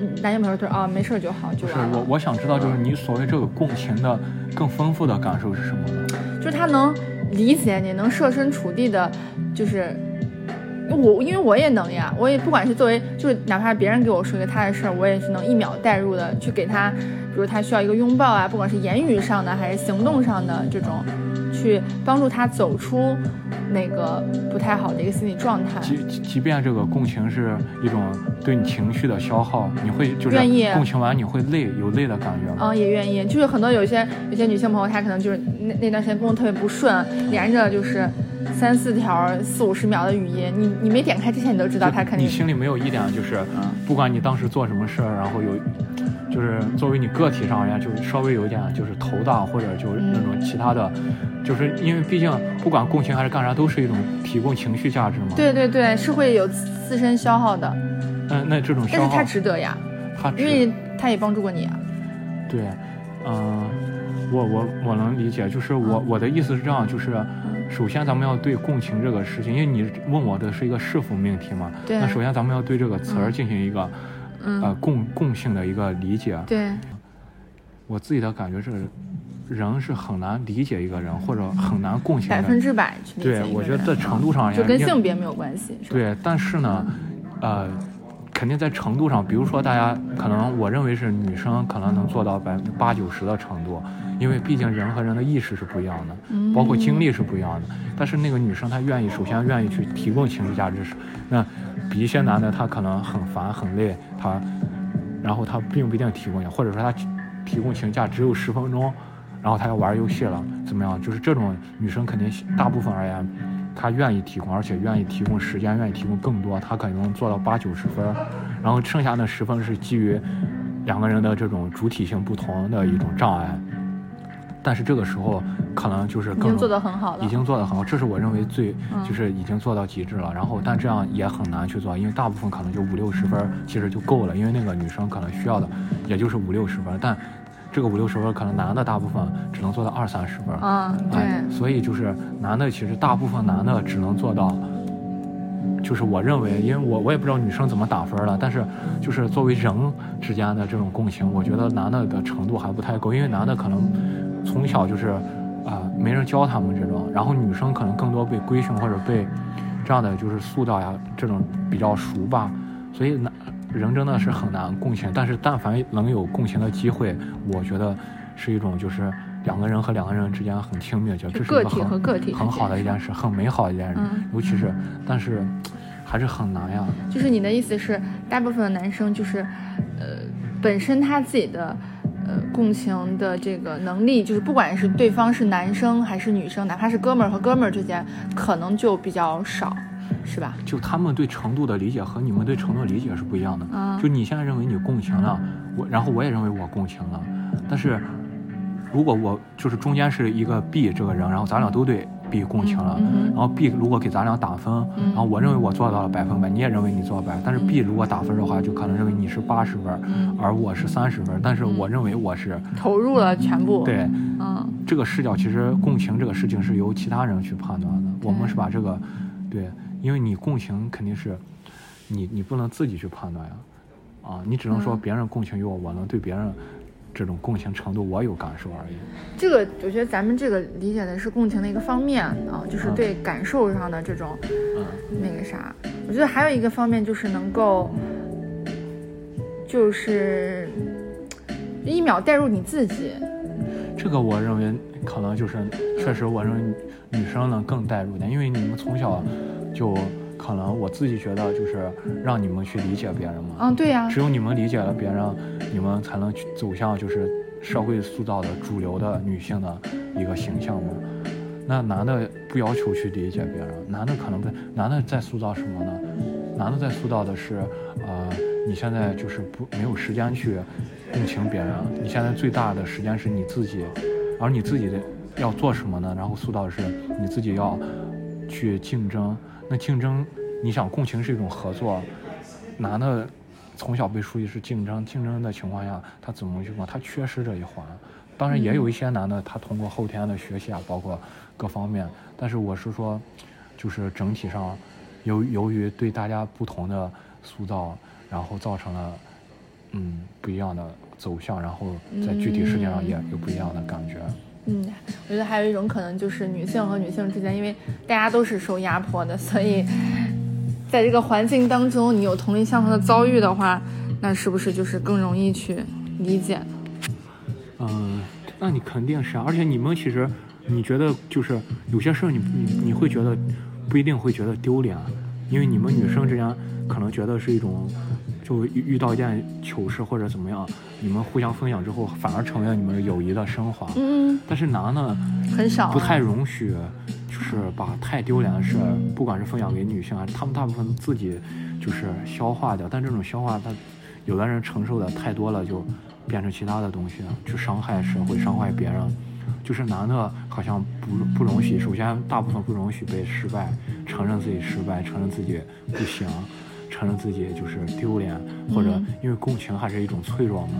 嗯男性朋友说啊没事儿就好就是完了我，，我想知道，就是你所谓这个共情的更丰富的感受是什么呢？就是他能理解你，能设身处地的，就是我，因为我也能呀，我也不管是作为，就是哪怕别人给我说一个他的事儿，我也是能一秒带入的去给他，比如他需要一个拥抱啊，不管是言语上的还是行动上的这种，去帮助他走出那个不太好的一个心理状态。即即即便这个共情是一种对你情绪的消耗，你会就是愿意共情完你会累，有累的感觉吗？嗯，也愿意，就是很多有些有些女性朋友，她可能就是那那段时间工作特别不顺，连着就是三四条四五十秒的语音，你你没点开之前，你都知道就她肯定你心里没有一点就是，嗯不管你当时做什么事儿，然后有，就是作为你个体上而言，就稍微有一点就是头大，或者就是那种其他的，就是因为毕竟不管共情还是干啥，都是一种提供情绪价值嘛。，对对对，是会有自身消耗的，嗯那这种消耗但是他，值得呀，他值因为它也帮助过你啊。对，嗯、我我我能理解，就是我我的意思是这样，就是首先咱们要对共情这个事情，因为你问我的是一个是否命题嘛，对。那首先咱们要对这个词儿嗯。进行一个、嗯，呃共共性的一个理解。对，我自己的感觉是，人是很难理解一个人，或者很难共情的。百分之百去理解对，我觉得在程度上而言，就跟性别没有关系，对，但是呢，呃，肯定在程度上，比如说大家可能我认为是女生可能能做到百分之八九十的程度，因为毕竟人和人的意识是不一样的，嗯包括经历是不一样的。但是那个女生她愿意，首先愿意去提供情绪价值，那比一些男的他可能很烦很累，他然后他并不一定提供，或者说他提供情假只有十分钟，然后他要玩游戏了，怎么样？就是这种女生肯定大部分而言，她愿意提供，而且愿意提供时间，愿意提供更多，她可能做到八九十分，然后剩下那十分是基于两个人的这种主体性不同的一种障碍。但是这个时候可能就是更已经做得很好了。已经做得很好，这是我认为最嗯就是已经做到极致了。然后，但这样也很难去做，因为大部分可能就五六十分其实就够了，因为那个女生可能需要的也就是五六十分，但这个五六十分可能男的大部分只能做到二三十分儿。嗯，哎，对，所以就是男的其实大部分男的只能做到。就是我认为，因为我我也不知道女生怎么打分了，但是就是作为人之间的这种共情，我觉得男的的程度还不太够，因为男的可能从小就是啊、没人教他们这种，然后女生可能更多被规训或者被这样的就是塑造呀，这种比较熟吧，所以男人真的是很难共情，但是但凡能有共情的机会，我觉得是一种就是两个人和两个人之间很亲密，就这是一个个体和很个体很好的一件事，很美好的一件事，嗯尤其是但是还是很难呀。就是你的意思是，大部分的男生就是，呃，本身他自己的。呃，共情的这个能力，就是不管是对方是男生还是女生，哪怕是哥们儿和哥们儿之间，可能就比较少，是吧？就他们对程度的理解和你们对程度的理解是不一样的。嗯就你现在认为你共情了，我然后我也认为我共情了，但是如果我就是中间是一个 B 这个人，然后咱俩都对 B 共情了，然后 B 如果给咱俩打分，嗯。然后我认为我做到了百分百，你也认为你做到百分，但是 B 如果打分的话，就可能认为你是八十分，嗯。而我是三十分，但是我认为我是投入了全部。，对。嗯。这个视角其实共情这个事情是由其他人去判断的，我们是把这个，对，因为你共情肯定是，你你不能自己去判断呀，啊，你只能说嗯。别人共情于我，我能对别人这种共情程度我有感受而已。这个我觉得咱们这个理解的是共情的一个方面啊，就是对感受上的这种嗯那个啥。我觉得还有一个方面就是能够，就是一秒带入你自己。这个我认为可能就是，确实我认为女女生能更带入点，因为你们从小就可能我自己觉得就是让你们去理解别人嘛，嗯，对呀、只有你们理解了别人，你们才能去走向就是社会塑造的主流的女性的一个形象嘛。那男的不要求去理解别人，男的可能不，男的在塑造什么呢？男的在塑造的是，呃，你现在就是不没有时间去共情别人，你现在最大的时间是你自己，而你自己的要做什么呢？然后塑造的是你自己要去竞争，那竞争，你想共情是一种合作，男的从小被树立是竞争，竞争的情况下，他怎么去管？他缺失这一环。当然，也有一些男的，他通过后天的学习啊，包括各方面，但是我是说，就是整体上，由由于对大家不同的塑造，然后造成了嗯不一样的走向，然后在具体事件上也有不一样的感觉。嗯，我觉得还有一种可能就是女性和女性之间，因为大家都是受压迫的，所以在这个环境当中，你有同类相同的遭遇的话，那是不是就是更容易去理解？嗯，那你肯定是啊，而且你们其实，你觉得就是有些事儿你你你会觉得不一定会觉得丢脸，因为你们女生之间可能觉得是一种，就遇遇到一件糗事或者怎么样，你们互相分享之后，反而成为了你们友谊的升华。嗯，但是男的很少、啊，不太容许，就是把太丢脸的事，不管是分享给女性，还是他们大部分自己就是消化掉。但这种消化，他有的人承受的太多了，就变成其他的东西，去伤害社会，伤害别人。就是男的好像不不容许，首先大部分不容许被失败，承认自己失败，承认自己不行，承认自己就是丢脸，或者嗯因为共情还是一种脆弱嘛。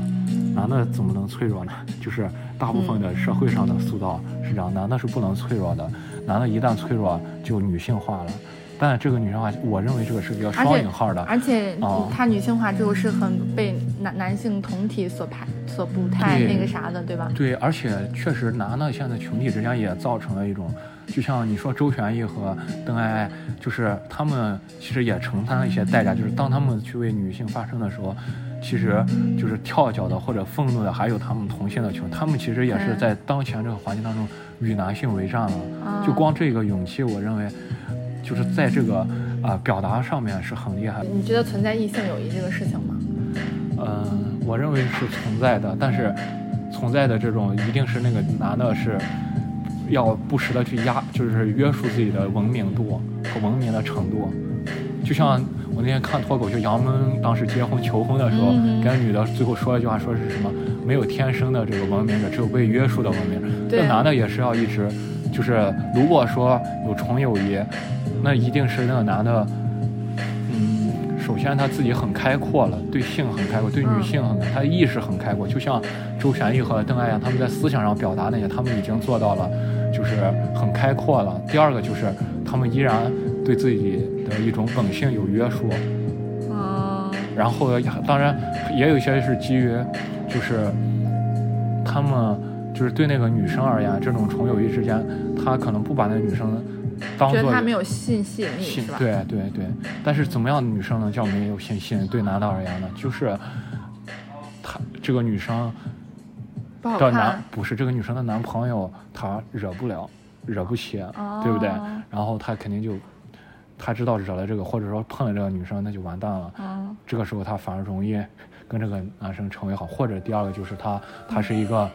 男的怎么能脆弱呢？就是大部分的社会上的塑造是这样，男的是不能脆弱的，男的一旦脆弱就女性化了。但这个女性化，我认为这个是比较双引号的。而且哦它女性化之后是很被男男性同体所排所不太那个啥的，对吧？对，而且确实，男的现在群体之间也造成了一种，就像你说周旋义和邓艾艾，就是他们其实也承担了一些代价，就是当他们去为女性发声的时候，其实就是跳脚的或者愤怒的，还有他们同性的群，他们其实也是嗯在当前这个环境当中与男性为战了。啊就光这个勇气，我认为就是在这个啊、表达上面是很厉害。你觉得存在异性友谊这个事情吗？嗯，我认为是存在的，但是存在的这种一定是那个男的是要不时的去压，就是约束自己的文明度和文明的程度。就像我那天看脱口秀，杨蒙当时结婚求婚的时候，嗯跟女的最后说了一句话，说是什么？没有天生的这个文明者，只有被约束的文明者。对这男的也是要一直，就是如果说有纯友谊，那一定是那个男的，嗯，首先他自己很开阔了，对性很开阔，对女性很，他的意识很开阔。就像周旋义和邓艾阳，他们在思想上表达那些，他们已经做到了，就是很开阔了。第二个就是他们依然对自己的一种本性有约束。嗯然后当然也有一些是基于，就是他们就是对那个女生而言，这种纯友谊之间，他可能不把那个女生当做觉得他没有性吸引力是吧？对对对，但是怎么样的女生能叫没有性吸引力？对男的而言呢，就是他这个女生不好的男。不是这个女生的男朋友，他惹不了，惹不起，对不对哦？然后他肯定就他知道惹了这个，或者说碰了这个女生，那就完蛋了。嗯这个时候他反而容易跟这个男生成为好，或者第二个就是他他是一个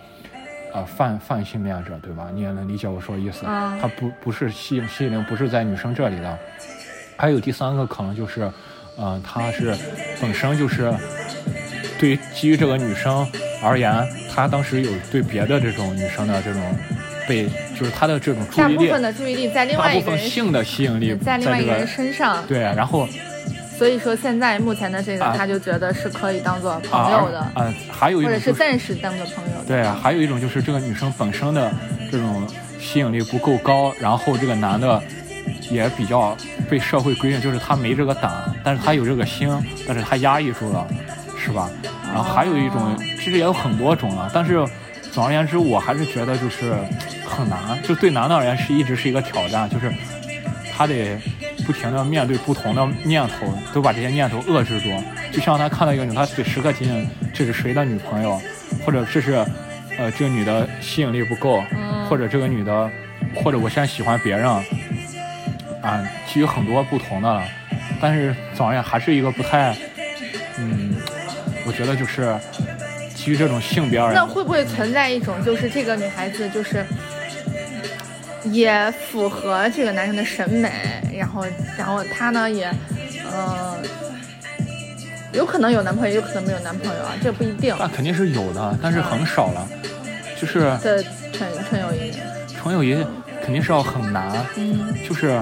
呃泛泛性恋者，对吧？你也能理解我说的意思，嗯他不不是吸引吸引力不是在女生这里的，还有第三个可能就是，呃，他是本身就是对于基于这个女生而言，他当时有对别的这种女生的这种被就是他的这种注大部，分的注意力在另外一个人性的吸引力在另外一个人身上，对，然后所以说现在目前的这个啊。他就觉得是可以当做啊朋友的，啊，还有一或者种就是暂时当做朋友的。对，还有一种就是这个女生本身的这种吸引力不够高，然后这个男的也比较被社会规定，就是他没这个胆，但是他有这个心，但是他压抑住了，是吧？然后还有一种哦，其实也有很多种了，但是总而言之，我还是觉得就是很难，就对男的而言是一直是一个挑战，就是他得不停的面对不同的念头，都把这些念头遏制住。就像他看到一个女，他得时刻提醒这是谁的女朋友，或者这是呃这个女的吸引力不够，嗯或者这个女的，或者我现在喜欢别人，啊，基于很多不同的了。但是总而言之还是一个不太，觉得就是基于这种性别而言，那会不会存在一种，就是这个女孩子就是也符合这个男生的审美，然后然后她呢也，呃，有可能有男朋友，有可能没有男朋友啊，这不一定那肯定是有的，但是很少了。就是的纯纯友谊。纯友谊肯定是要很难，嗯就是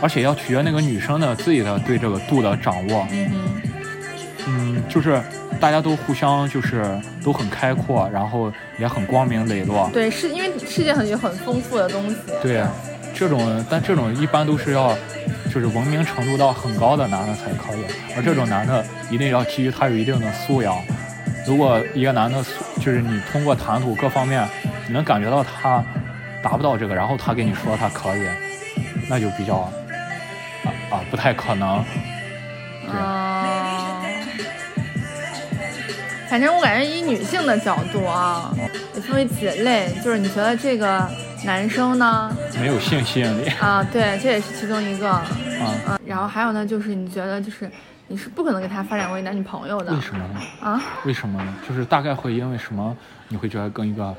而且要取决那个女生的自己的对这个度的掌握。嗯哼，嗯，就是大家都互相就是都很开阔，然后也很光明磊落。对，是因为世界很有很丰富的东西。对，这种但这种一般都是要就是文明程度到很高的男的才可以，而这种男的一定要基于他有一定的素养。如果一个男的素就是你通过谈吐各方面，你能感觉到他达不到这个，然后他跟你说他可以，那就比较啊啊不太可能。对啊、反正我感觉以女性的角度啊，也分为几类，就是你觉得这个男生呢，没有性吸引力啊，对，这也是其中一个，啊？嗯，然后还有呢，就是你觉得就是你是不可能跟他发展为男女朋友的为什么呢？啊，为什么呢？就是大概会因为什么你会觉得跟一个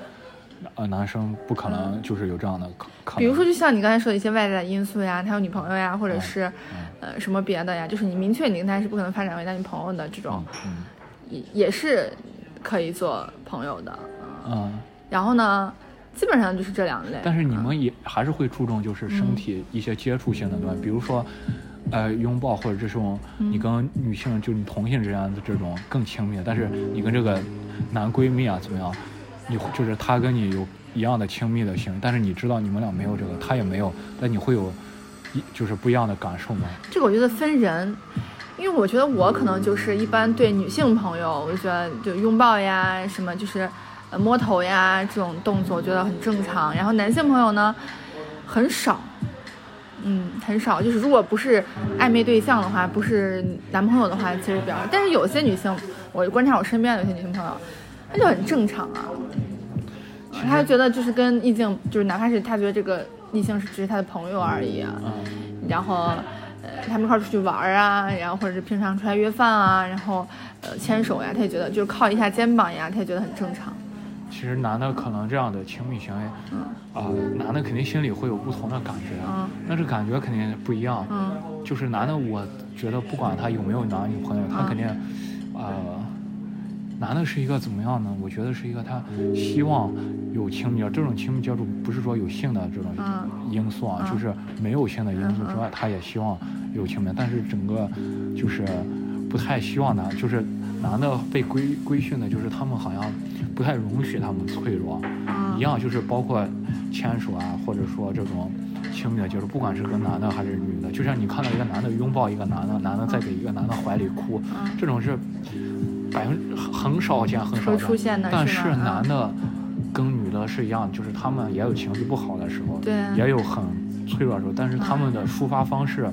呃男生不可能就是有这样的可可能？比如说就像你刚才说的一些外在因素呀，他有女朋友呀，或者是、嗯呃什么别的呀，就是你明确你跟他是不可能发展为男女朋友的这种也也是可以做朋友的，嗯嗯，然后呢，基本上就是这两类。但是你嗯们也还是会注重就是身体一些接触性的对吧，比如说。呃，拥抱或者这种嗯你跟女性，就是你同性之间的这种更亲密，但是你跟这个男闺蜜啊怎么样，你就是他跟你有一样的亲密的行为，但是你知道你们俩没有这个，他也没有，那你会有一就是不一样的感受吗？这个我觉得分人，因为我觉得我可能就是一般对女性朋友，我觉得就拥抱呀，什么就是呃摸头呀这种动作，我觉得很正常。然后男性朋友呢，很少，嗯，很少。就是如果不是暧昧对象的话，不是男朋友的话，其实比较。但是有些女性，我观察我身边的有些女性朋友，她就很正常啊，她觉得就是跟异性，就是哪怕是她觉得这个异性是只是她的朋友而已啊。嗯，然后，呃，他们一块儿出去玩儿啊，然后或者是平常出来约饭啊，然后，呃，牵手呀，他也觉得就是靠一下肩膀呀，他也觉得很正常。其实男的可能这样的亲密行为，啊、男的肯定心里会有不同的感觉，嗯那这感觉肯定不一样。嗯就是男的，我觉得不管他有没有男女朋友，他嗯肯定，呃，男的是一个怎么样呢？我觉得是一个他希望有亲密，这种亲密接触不是说有性的这种嗯因素啊，嗯就是没有性的因素之外，他也希望有亲密，但是整个就是不太希望男，就是男的被规规训的，就是他们好像不太容许他们脆弱，嗯一样就是包括牵手啊，或者说这种亲密的接触，不管是跟男的还是女的，就像你看到一个男的拥抱一个男的，男的在给一个男的怀里哭，嗯这种是百分很少见很少出现的但是男的跟女的是一样，就是他们也有情绪不好的时候，对。也有很脆弱的时候，但是他们的抒发方式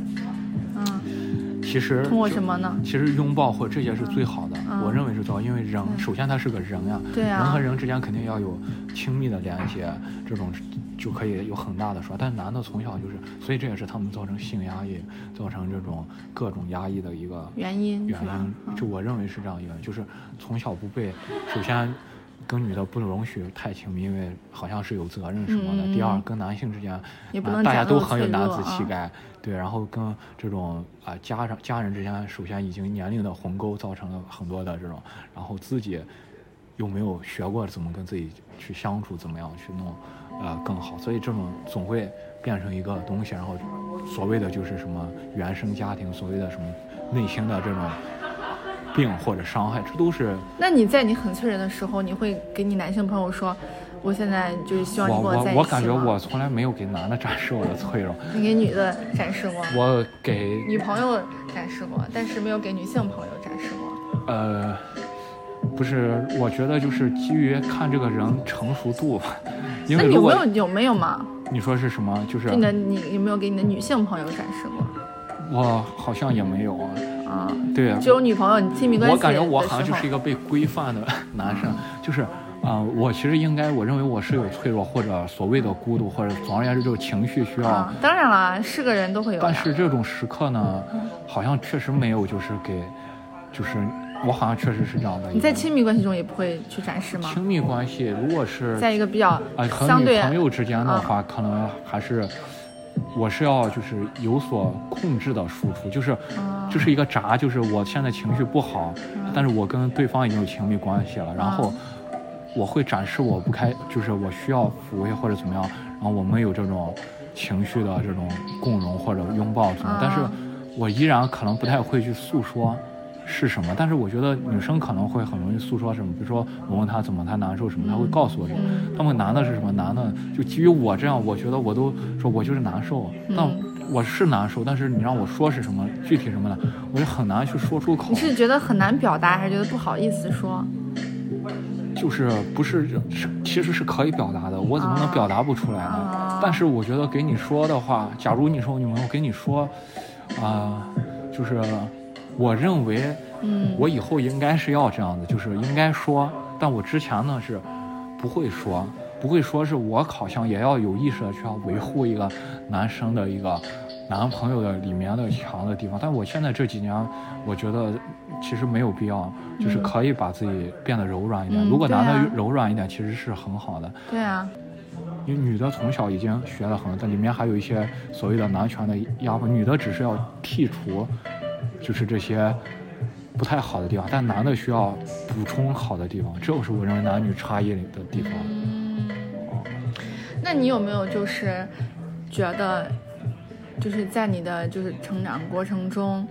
嗯，其实通过什么呢？其实拥抱或这些是最好的，嗯。我认为是最好，因为人嗯首先他是个人呀，对啊。人和人之间肯定要有亲密的连接，这种就可以有很大的说。但男的从小就是，所以这也是他们造成性压抑，造成这种各种压抑的一个原因原？因。就我认为是这样一个，就是从小不被，首先。跟女的不容许太亲密，因为好像是有责任什么的。嗯第二，跟男性之间，大家都很有男子气概，对，然后跟这种啊、家长家人之间，首先已经年龄的鸿沟造成了很多的这种，然后自己又没有学过怎么跟自己去相处，怎么样去弄，呃更好，所以这种总会变成一个东西，然后所谓的就是什么原生家庭，所谓的什么内心的这种病或者伤害，这都是那你在你很脆弱的时候，你会给你男性朋友说，我现在就是希望你跟我在一起我我感觉我从来没有给男的展示我的脆弱，你给女的展示过，我给女朋友展示过，但是没有给女性朋友展示过。呃，不是，我觉得就是基于看这个人成熟度吧，因那你有没有有没有嘛？你说是什么，就是你的你有没有给你的女性朋友展示过？我好像也没有啊，啊，对，只有女朋友你亲密关系我感觉我好像就是一个被规范的 男生，就是啊、我其实应该，我认为我是有脆弱或者所谓的孤独，或者总而言之就是情绪需要。啊，当然了，是个人都会有。但是这种时刻呢，好像确实没有，就是给，就是我好像确实是这样的。你在亲密关系中也不会去展示吗？亲密关系，如果是在一个比较啊和相对女朋友之间的话，可能还是我是要就是有所控制的输出，就是啊就是一个闸，就是我现在情绪不好，但是我跟对方已经有亲密关系了，然后我会展示我不开，就是我需要抚慰或者怎么样，然后我们有这种情绪的这种共融或者拥抱什么样，但是啊我依然可能不太会去诉说。是什么？但是我觉得女生可能会很容易诉说什么，比如说我问她怎么，她难受什么，她会告诉我什么。嗯他们男的是什么？男的就基于我这样，我觉得我都说我就是难受，但我是难受，但是你让我说是什么具体什么的，我就很难去说出口你。是觉得很难表达，还是觉得不好意思说？就是不是是其实是可以表达的，我怎么能表达不出来呢？但是我觉得给你说的话，假如你说我女朋友给你说，啊、就是我认为嗯，我以后应该是要这样的，就是应该说，但我之前呢是不会说，不会说是我好像也要有意识的去要维护一个男生的一个男朋友的里面的强的地方，但我现在这几年，我觉得其实没有必要，就是可以把自己变得柔软一点。嗯如果男的柔软一点，其实是很好的。对啊，因为女的从小已经学得很，但里面还有一些所谓的男权的压迫，女的只是要剔除，就是这些不太好的地方，但男的需要补充好的地方，这是我认为男女差异的地方。嗯，那你有没有就是觉得，就是在你的就是成长过程中，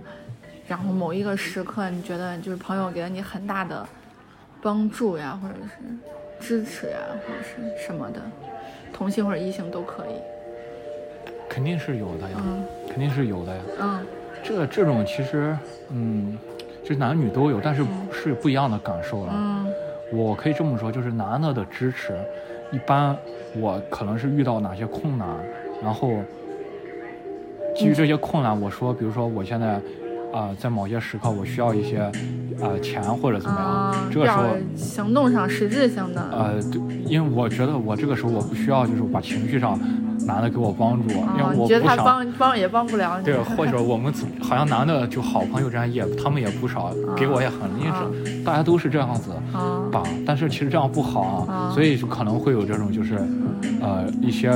然后某一个时刻，你觉得就是朋友给了你很大的帮助呀，或者是支持呀，或者是什么的，同性或者异性都可以。肯定是有的呀，嗯肯定是有的呀。嗯这这种其实，嗯，就是男女都有，但是是不一样的感受了。嗯我可以这么说，就是男的的支持，一般我可能是遇到哪些困难，然后基于这些困难，我说，比如说我现在啊、在某些时刻我需要一些啊、钱或者怎么样，啊，这个时候行动上实质性的。呃，对，因为我觉得我这个时候我不需要就是把情绪上男的给我帮助，因啊，为我觉得他。帮帮也帮不了你。对，或者我们好像男的就好朋友这样也，他们也不少，给我也很，因为这大家都是这样子啊吧。但是其实这样不好啊，啊所以就可能会有这种就是，呃，一些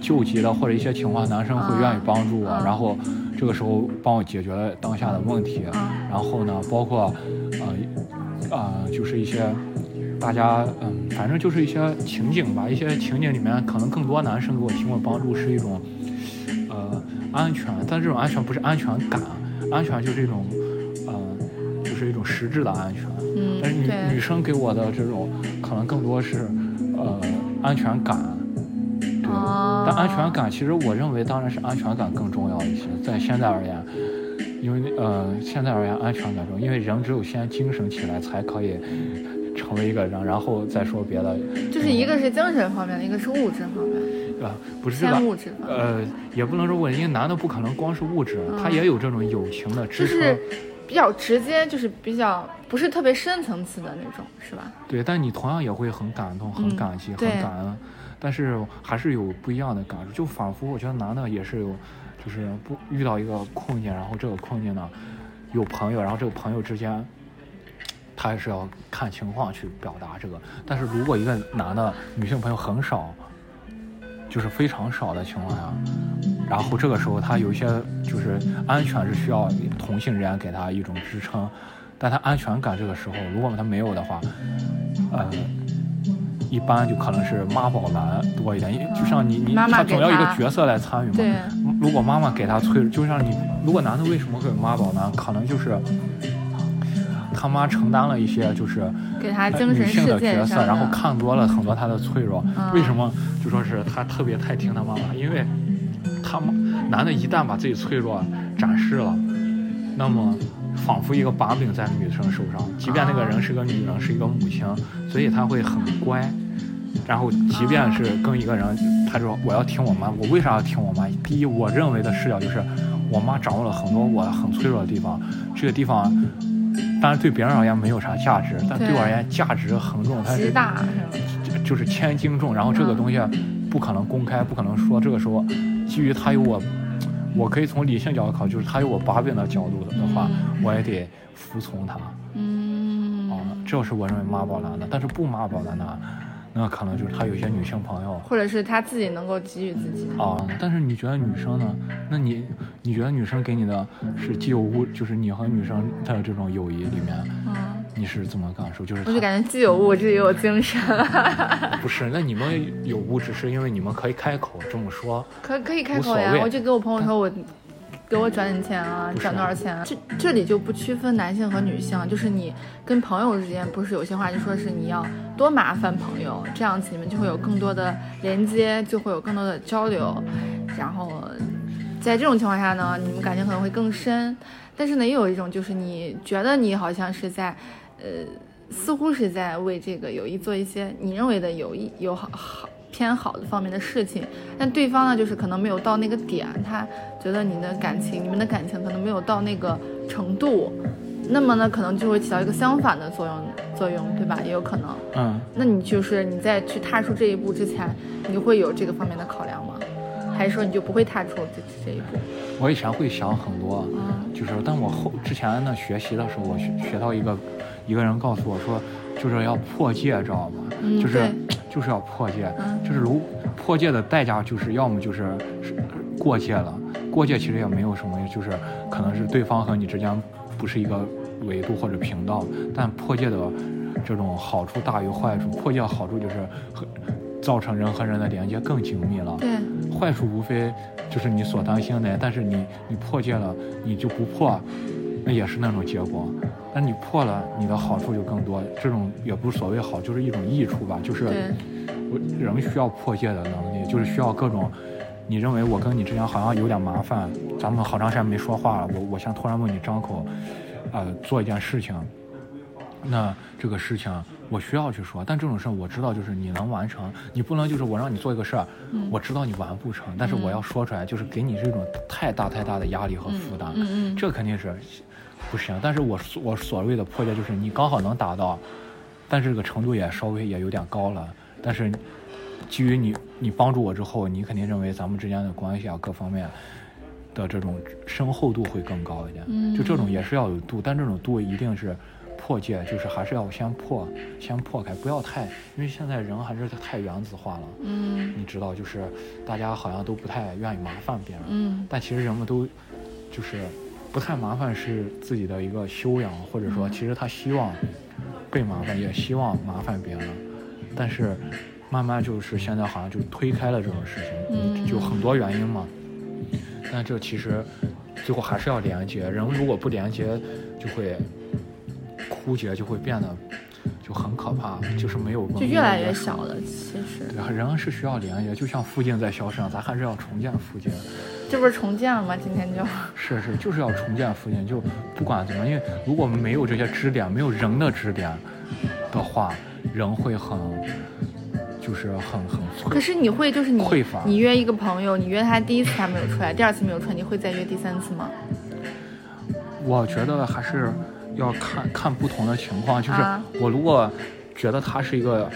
救急的或者一些情况，男生会愿意帮助我，啊然后这个时候帮我解决了当下的问题，啊然后呢，包括呃呃，就是一些。大家嗯，反正就是一些情景吧，一些情景里面，可能更多男生给我提供的帮助是一种，呃，安全，但这种安全不是安全感，安全就是一种，呃，就是一种实质的安全。嗯，但是女女生给我的这种，可能更多是，呃，安全感。对，哦但安全感其实我认为当然是安全感更重要一些，在现在而言，因为呃现在而言安全感重要，因为人只有先精神起来才可以成为一个人，然后再说别的。就是一个是精神方面的，一个是物质方面的，呃，不是这个，物质方面。呃，也不能说物质，因为男的不可能光是物质，他嗯也有这种友情的支撑。就是比较直接，就是比较不是特别深层次的那种，是吧？对，但你同样也会很感动、很嗯感激、对很感恩，但是还是有不一样的感受。就仿佛我觉得男的也是有，就是不遇到一个困境，然后这个困境呢有朋友，然后这个朋友之间。他还是要看情况去表达这个，但是如果一个男的女性朋友很少，就是非常少的情况下，然后这个时候他有一些就是安全是需要同性之间给他一种支撑，但他安全感这个时候如果他没有的话，呃，一般就可能是妈宝男多一点，因为就像你你他总要一个角色来参与嘛。如果妈妈给他催，就像你，如果男的为什么会有妈宝男，可能就是他妈承担了一些就是给他呃精神女性世界上的角色，然后看多了很多他的脆弱。嗯为什么就说是他特别太听他妈妈？因为他妈男的一旦把自己脆弱展示了，那么仿佛一个把柄在女生手上，即便那个人是个女人，是一个母亲，所以他会很乖。然后，即便是跟一个人，他说我要听我妈，我为啥要听我妈？第一，我认为的视角就是，我妈掌握了很多我很脆弱的地方，这个地方，当然对别人而言没有啥价值，但对对我而言价值很重，它是大是？就就是千斤重，然后这个嗯东西不可能公开，不可能说。这个时候，基于他有我，我可以从理性角度考虑，就是他有我把柄的角度的话，嗯我也得服从他。嗯，啊，这是我认为妈宝男的。但是不妈宝的呢，那可能就是他有些女性朋友或者是他自己能够给予自己的。啊。但是你觉得女生呢？那你你觉得女生给你的是既有物，就是你和女生的这种友谊里面，嗯，你是怎么感受？就是我就感觉既有物质也有精神，不是？那你们有物质是因为你们可以开口这么说。可可以开口呀。我就跟我朋友说我。给我转点钱啊！你转多少钱啊？这这里就不区分男性和女性，就是你跟朋友之间，不是有些话就说是你要多麻烦朋友，这样子你们就会有更多的连接，就会有更多的交流，然后在这种情况下呢，你们感情可能会更深。但是呢，也有一种就是你觉得你好像是在，呃，似乎是在为这个友谊做一些你认为的有益有好好偏好的方面的事情，但对方呢，就是可能没有到那个点，他觉得你的感情，你们的感情可能没有到那个程度，那么呢，可能就会起到一个相反的作用作用，对吧？也有可能。嗯，那你就是你在去踏出这一步之前，你会有这个方面的考量吗？还是说你就不会踏出这这一步？我以前会想很多，嗯就是但我后之前呢学习的时候，我学学到一个一个人告诉我说，就是要破戒，知道吗？嗯就是 就是要破戒，嗯就是如破戒的代价就是要么就是是过界了，过界其实也没有什么，就是可能是对方和你之间不是一个维度或者频道，但破戒的这种好处大于坏处，破戒的好处就是和造成人和人的连接更紧密了。对，坏处无非就是你所担心的，但是你你破戒了，你就不破，那也是那种结果。但你破了，你的好处就更多。这种也不是所谓好，就是一种益处吧。就是我人需要破戒的能力，就是需要各种。你认为我跟你之间好像有点麻烦，咱们好长时间没说话了，我我想突然问你张口，呃，做一件事情，那这个事情我需要去说，但这种事我知道就是你能完成，你不能就是我让你做一个事儿，我知道你完不成，但是我要说出来，就是给你这种太大太大的压力和负担，嗯嗯这肯定是不行。但是我所我所谓的破戒就是你刚好能达到，但是这个程度也稍微也有点高了，但是基于你你帮助我之后，你肯定认为咱们之间的关系啊各方面。的这种深厚度会更高一点，嗯就这种也是要有度，但这种度一定是破戒，就是还是要先破，先破开，不要太，因为现在人还是太原子化了，嗯你知道，就是大家好像都不太愿意麻烦别人，嗯但其实人们都就是不太麻烦是自己的一个修养，或者说嗯其实他希望被麻烦，也希望麻烦别人，但是慢慢就是现在好像就推开了这种事情，嗯就很多原因嘛。但这其实最后还是要连接，人如果不连接，就会枯竭，就会变得就很可怕，就是没有就越来越小了。其实对啊，人是需要连接，就像附近在消失，咱还是要重建附近。这不是重建了吗？今天就，是是，就是要重建附近，就不管怎么，因为如果没有这些支点，没有人的支点的话，人会很，就是很很脆。可是你会就是你匮乏你约一个朋友，你约他第一次他没有出来，第二次没有出来，你会再约第三次吗？我觉得还是要看看不同的情况，就是啊我如果觉得他是一个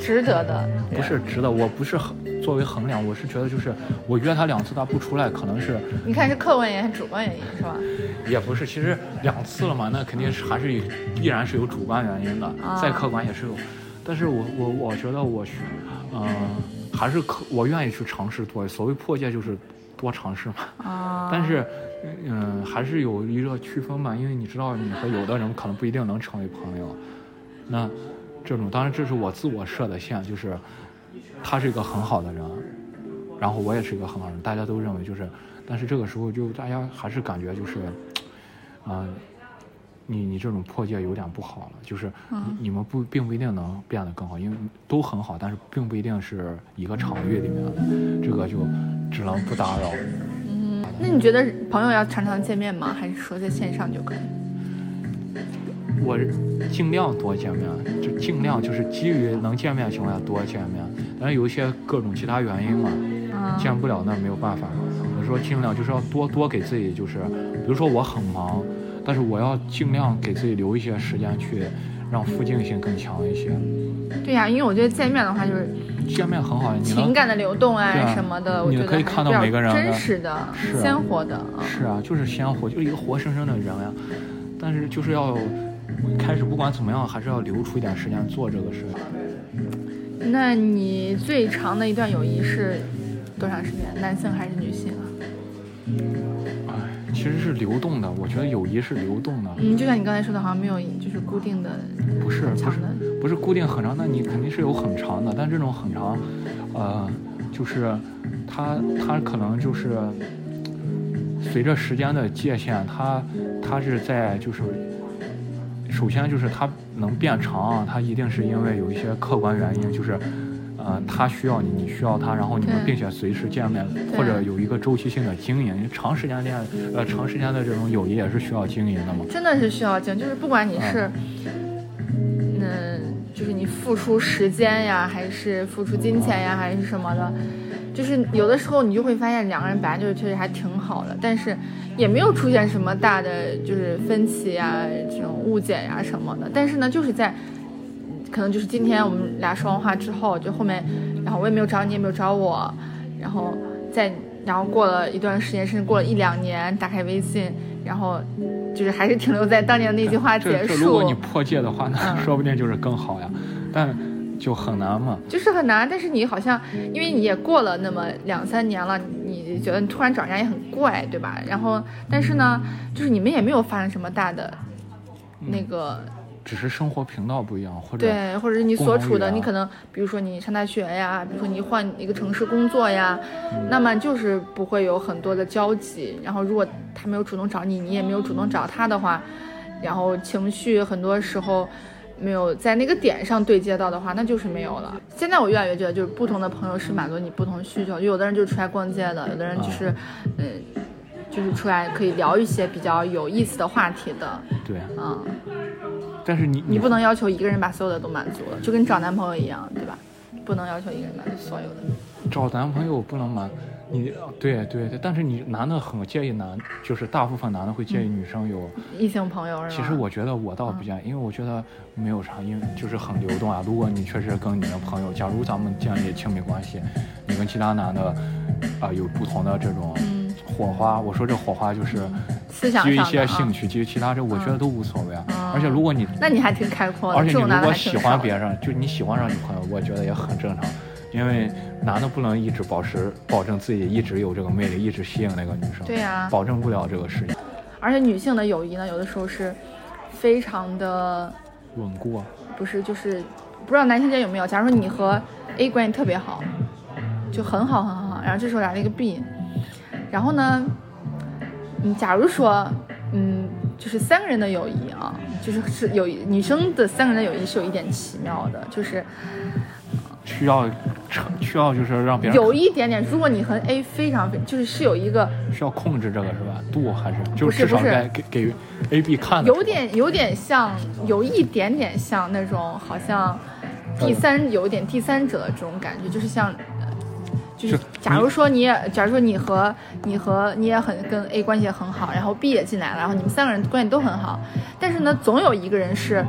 值得的，不是值得，我不是衡作为衡量，我是觉得就是我约他两次他不出来，可能是你看是客观原因还是主观原因是吧？也不是，其实两次了嘛，那肯定是还是有必然是有主观原因的，啊再客观也是有。但是我我我觉得我去，嗯、还是可我愿意去尝试多。所谓破戒就是多尝试嘛。啊，但是，嗯、还是有一个区分嘛，因为你知道你和有的人可能不一定能成为朋友，那这种，当然这是我自我设的线，就是他是一个很好的人，然后我也是一个很好的人，大家都认为就是，但是这个时候就大家还是感觉就是，啊、你你这种破戒有点不好了，就是你你们不并不一定能变得更好，因为都很好，但是并不一定是一个场域里面的，这个就只能不打扰。嗯，那你觉得朋友要常常见面吗？还是说在线上就可以？我尽量多见面，就尽量就是基于能见面的情况下多见面，但是有一些各种其他原因嘛，啊见不了那没有办法。我说尽量就是要多多给自己，就是比如说我很忙，但是我要尽量给自己留一些时间去让附近性更强一些。对呀、因为我觉得见面的话就是见面很好，你情感的流动啊啊什么的，我觉得你可以看到每个人真实的、啊鲜活的。啊是啊，就是鲜活，就是一个活生生的人呀。但是就是要开始不管怎么样，还是要留出一点时间做这个事。那你最长的一段友谊是多长时间？男性还是女性啊？哎，其实是流动的，我觉得友谊是流动的，嗯，就像你刚才说的，好像没有就是固定的不是不是。不是固定很长，那你肯定是有很长的，但这种很长，呃，就是它它可能就是随着时间的界限，它它是在就是。首先就是它能变长，它一定是因为有一些客观原因，就是，呃，他需要你，你需要他，然后你们并且随时见面，或者有一个周期性的经营。长时间恋，呃，长时间的这种友谊也是需要经营的嘛。真的是需要经，就是不管你是，啊嗯，就是你付出时间呀，还是付出金钱呀，还是什么的，就是有的时候你就会发现两个人本来就是确实还挺好的，但是也没有出现什么大的就是分歧呀、这种误解呀什么的，但是呢，就是在可能就是今天我们俩说完话之后，就后面，然后我也没有找你，也没有找我，然后在然后过了一段时间，甚至过了一两年，打开微信，然后就是还是停留在当年那句话结束。如果你破戒的话，那 嗯说不定就是更好呀，但就很难嘛。就是很难，但是你好像，因为你也过了那么两三年了，你觉得你突然找人家也很怪，对吧？然后，但是呢，就是你们也没有发生什么大的那个只是生活频道不一样，或者对，或者是你所处的，你可能比如说你上大学呀，比如说你换一个城市工作呀，那么就是不会有很多的交集。然后如果他没有主动找你，你也没有主动找他的话，然后情绪很多时候没有在那个点上对接到的话，那就是没有了。现在我越来越觉得，就是不同的朋友是满足你不同需求，有的人就是出来逛街的，有的人就是，嗯。就是出来可以聊一些比较有意思的话题的，对，嗯，但是你你不能要求一个人把所有的都满足了，就跟找男朋友一样，对吧？不能要求一个人满足所有的。找男朋友不能满你，对对对，但是你男的很介意男，就是大部分男的会介意女生有。异性朋友是吧？其实我觉得我倒不介意，因为我觉得没有啥，因为就是很流动啊。如果你确实跟你的朋友，假如咱们建立亲密关系，你跟其他男的啊、有不同的这种嗯火花，我说这火花就是思想基于一些兴趣，基于其他这，我觉得都无所谓啊。嗯而且如果你那你还挺开阔的，而且你如果喜欢别人，就你喜欢上女朋友，我觉得也很正常，因为男的不能一直保持保证自己一直有这个魅力，一直吸引那个女生，对呀保证不了这个事情。而且女性的友谊呢，有的时候是非常的，稳固啊，不是就是不知道男性间有没有。假如说你和 A 关系特别好，就很好很好，然后这时候来了一个 B，然后呢，嗯，假如说，嗯，就是三个人的友谊啊，就是是有女生的三个人的友谊是有一点奇妙的，就是需要成需要就是让别人有一点点，如果你和 A 非常非就是是有一个需要控制这个是吧？度还是就至少不是不是该给给 A B 看的有点有点像，有一点点像那种好像第三有点第三者的这种感觉，就是像。呃就是是假如说你也，假如说你和你和你也很跟 A 关系也很好，然后 B 也进来了，然后你们三个人关系都很好，但是呢，总有一个人是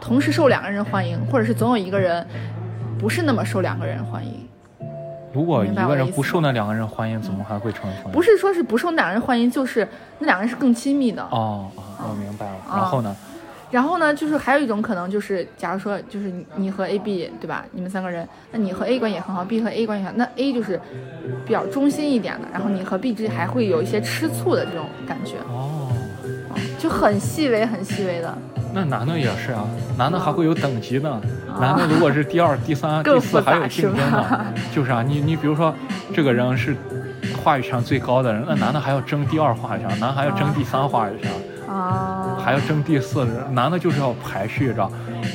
同时受两个人欢迎，或者是总有一个人不是那么受两个人欢迎。如果一个人不受那两个人欢迎，怎么还会成为朋友？不是说是不受两个人欢迎，就是那两个人是更亲密的。哦哦，我明白了。啊然后呢？然后呢，就是还有一种可能，就是假如说，就是你你和 A、B 对吧？你们三个人，那你和 A 关系也很好，B 和 A 关系好，那 A 就是比较中心一点的，然后你和 B 之间还会有一些吃醋的这种感觉，哦，就很细微、很细微的。那男的也是啊，男的还会有等级呢。男的如果是第二、第三、第四还有竞争呢，就是啊，你你比如说，这个人是话语权最高的人，那男的还要争第二话语权，男还要争第三话语权，啊，还要争第四，男的就是要排序，知道？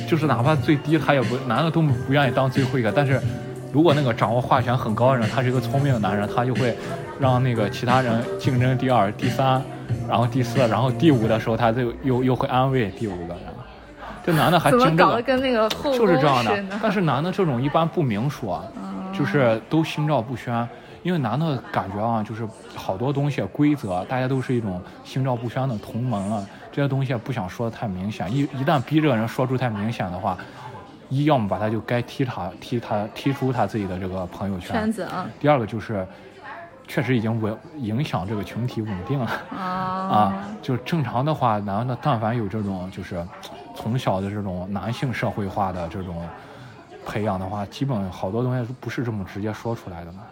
就是哪怕最低他也不，男的都不愿意当最后一个。但是如果那个掌握话语权很高的人，他是一个聪明的男人，他就会让那个其他人竞争第二、第三。然后第四，然后第五的时候，他就又又会安慰第五个人。这男的还争这个，跟那个就是这样的。但是男的这种一般不明说，就是都心照不宣。因为男的感觉啊，就是好多东西规则，大家都是一种心照不宣的同盟了。这些东西不想说的太明显，一一旦逼这个人说出太明显的话，一要么把他就该踢他，踢他踢出他自己的这个朋友圈。子啊。第二个就是。确实已经稳影响这个群体稳定了啊！就正常的话，男的但凡有这种就是从小的这种男性社会化的这种培养的话，基本好多东西不是这么直接说出来的嘛。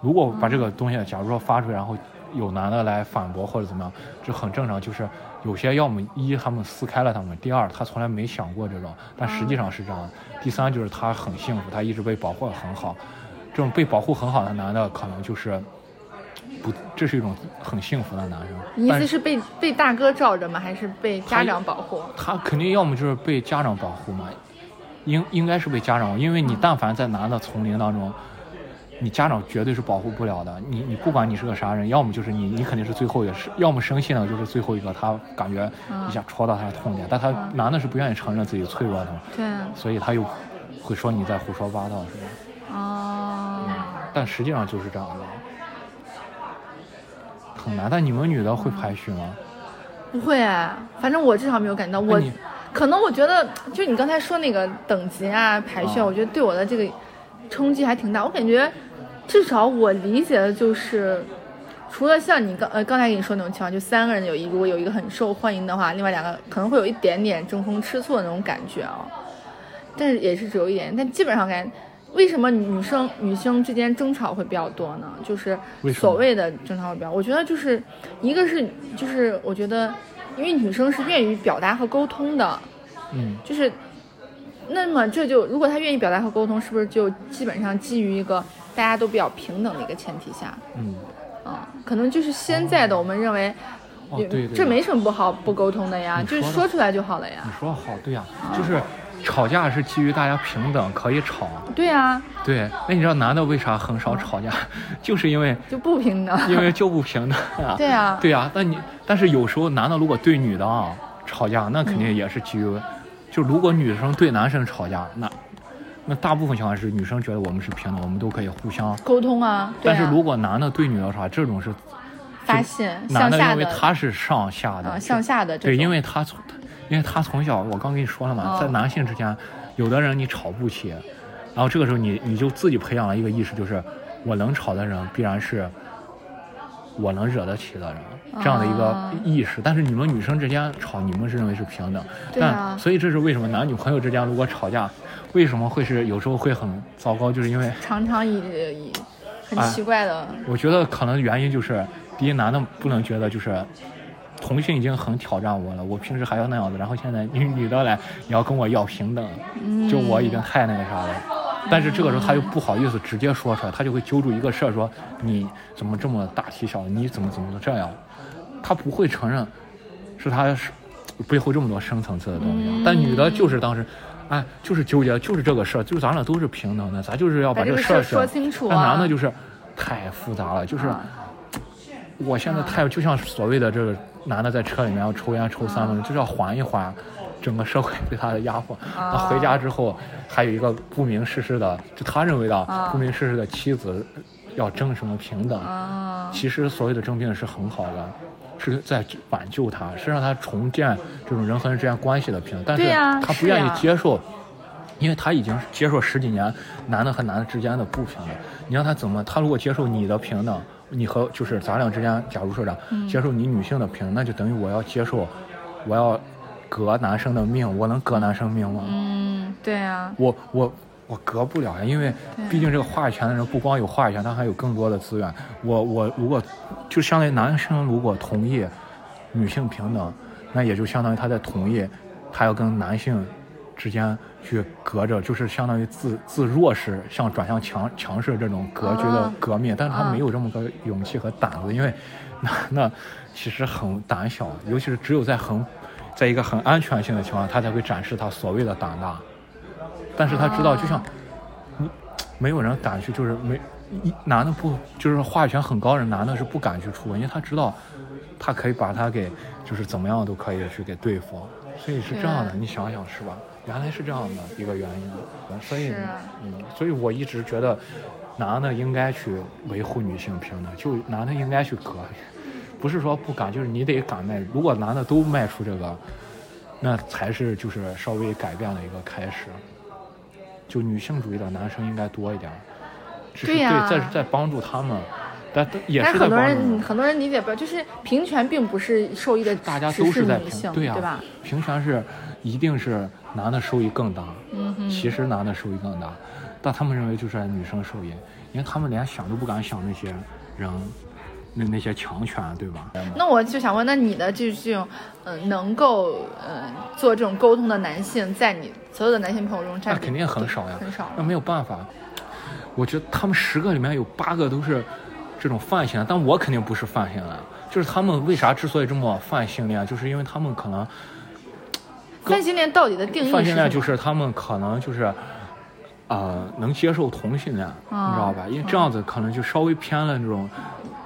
如果把这个东西假如说发出来，然后有男的来反驳或者怎么样，这很正常。就是有些要么一他们撕开了他们，第二他从来没想过这种，但实际上是这样。第三就是他很幸福，他一直被保护的很好。这种被保护很好的男的，可能就是不，这是一种很幸福的男生。你意思是被被大哥罩着吗？还是被家长保护？他肯定要么就是被家长保护嘛，应应该是被家长，因为你但凡在男的丛林当中，你家长绝对是保护不了的。你你不管你是个啥人，要么就是你你肯定是最后一个，是要么生气呢就是最后一个，他感觉一下戳到他的痛点，但他男的是不愿意承认自己脆弱的，对，所以他又会说你在胡说八道，是吧？哦，但实际上就是这样的，很难。但你们女的会排序吗？不会，反正我至少没有感觉到。我可能我觉得，就你刚才说那个等级啊排序，我觉得对我的这个冲击还挺大。我感觉至少我理解的就是，除了像你刚呃刚才跟你说那种情况，就三个人有一如果有一个很受欢迎的话，另外两个可能会有一点点争风吃醋的那种感觉啊。但是也是只有一点，但基本上感觉。为什么女生女生之间争吵会比较多呢？就是所谓的争吵会比较，我觉得就是一个是就是我觉得，因为女生是愿意表达和沟通的，嗯，就是那么这就如果她愿意表达和沟通，是不是就基本上基于一个大家都比较平等的一个前提下，嗯，啊，可能就是现在的我们认为，这没什么不好不沟通的呀，就是说出来就好了呀。你说好，对呀，就是。吵架是基于大家平等可以吵，对啊，对。那你知道男的为啥很少吵架？就是因为就不平等，因为就不平等啊。对啊，对啊。那你但是有时候男的如果对女的啊吵架，那肯定也是基于，就如果女生对男生吵架，那那大部分情况是女生觉得我们是平等，我们都可以互相沟通啊。但是如果男的对女的啥，这种是发现男的因为他是上下的，向下的对，因为他从。因为他从小，我刚跟你说了嘛，在男性之间，有的人你吵不起，然后这个时候你你就自己培养了一个意识，就是我能吵的人必然是我能惹得起的人，这样的一个意识。但是你们女生之间吵，你们是认为是平等，但所以这是为什么男女朋友之间如果吵架，为什么会是有时候会很糟糕，就是因为常常以以很奇怪的。我觉得可能原因就是，第一，男的不能觉得就是。同性已经很挑战我了，我平时还要那样子，然后现在女女的来，你要跟我要平等，就我已经太那个啥了。但是这个时候他又不好意思直接说出来，他就会揪住一个事儿说你怎么这么大体小，你怎么怎么这样？他不会承认是他是背后这么多深层次的东西。但女的就是当时，哎，就是纠结，就是这个事儿，就咱俩都是平等的，咱就是要把这个事儿说清楚。那男的就是太复杂了，就是我现在太就像所谓的这个。男的在车里面要抽烟抽三分钟，就是要缓一缓，整个社会对他的压迫。他回家之后，还有一个不明世事的，就他认为的不明世事的妻子，要争什么平等？其实所谓的争平等是很好的，是在挽救他，是让他重建这种人和人之间关系的平等。但是他不愿意接受，因为他已经接受十几年男的和男的之间的不平等。你让他怎么？他如果接受你的平等？你和就是咱俩之间，假如说这样，接受你女性的平等，那就等于我要接受，我要革男生的命，我能革男生命吗？嗯，对啊。我我我革不了呀，因为毕竟这个话语权的人不光有话语权，他还有更多的资源。我我如果就相当于男生如果同意女性平等，那也就相当于他在同意他要跟男性之间去隔着，就是相当于自自弱势向转向强强势这种格局的啊革命，但是他啊没有这么个勇气和胆子，因为男的其实很胆小，尤其是只有在很在一个很安全性的情况下，他才会展示他所谓的胆大。但是他知道，啊就像你没有人敢去，就是没一男的不就是话语权很高的人，男的是不敢去出问，因为他知道他可以把他给就是怎么样都可以去给对付，所以是这样的。你想想是吧？原来是这样的一个原因，所以所以我一直觉得男的应该去维护女性平等，就男的应该去革，不是说不敢，就是你得敢迈。如果男的都迈出这个，那才是就是稍微改变的一个开始。就女性主义的男生应该多一点儿，只是对在在帮助他们，但但也但是很多人很多人理解不了，就是平权并不是受益的大家都是在平对呀、吧？平权是一定是男的收益更大，嗯，其实男的收益更大，但他们认为就是女生受益，因为他们连想都不敢想那些人，那那些强权，对吧？那我就想问，那你的这这种，呃，能够呃做这种沟通的男性，在你所有的男性朋友中占那肯定很少呀，很少。那没有办法。我觉得他们十个里面有八个都是这种泛性恋，但我肯定不是泛性恋。就是他们为啥之所以这么泛性恋，就是因为他们可能泛性恋到底的定义是泛性恋就是他们可能就是，呃，能接受同性恋，啊你知道吧？因为这样子可能就稍微偏了那种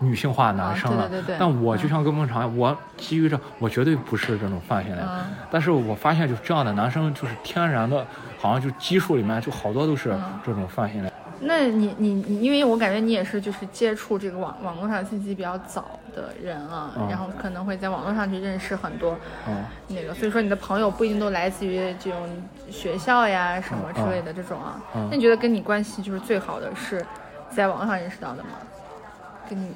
女性化男生了。啊对对对对但我就像跟孟尝，我基于这，我绝对不是这种泛性恋。嗯但是我发现就是这样的男生，就是天然的，好像就基数里面就好多都是嗯这种泛性恋。那你你你，因为我感觉你也是就是接触这个网网络上信息比较早的人啊，嗯然后可能会在网络上去认识很多嗯那个，所以说你的朋友不一定都来自于这种学校呀什么之类的这种啊。嗯那你觉得跟你关系就是最好的是在网上认识到的吗？跟你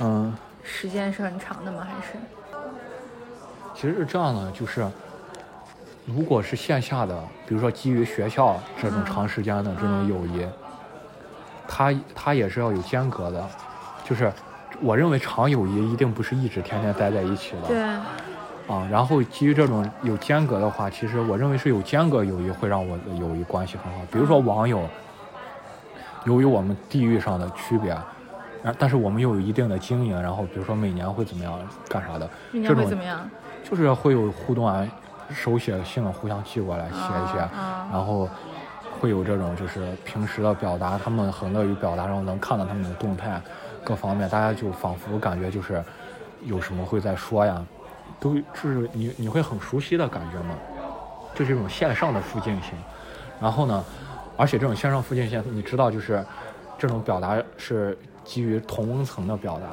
嗯，时间是很长的吗？还是？其实是这样的，就是如果是线下的，比如说基于学校这种嗯长时间的这种嗯友谊，它它也是要有间隔的，就是我认为长友谊一定不是一直天天待在一起的。对，啊，然后基于这种有间隔的话，其实我认为是有间隔友谊会让我的友谊关系很好。比如说网友，由于我们地域上的区别，然但是我们又有一定的经营，然后比如说每年会怎么样干啥的，这种会怎么样？就是会有互动啊，手写信互相寄过来写一写，啊啊然后会有这种就是平时的表达，他们很乐于表达，然后能看到他们的动态，各方面，大家就仿佛感觉就是有什么会在说呀，都就是你你会很熟悉的感觉嘛，就是这种线上的附近性。然后呢，而且这种线上附近性，你知道就是这种表达是基于同温层的表达。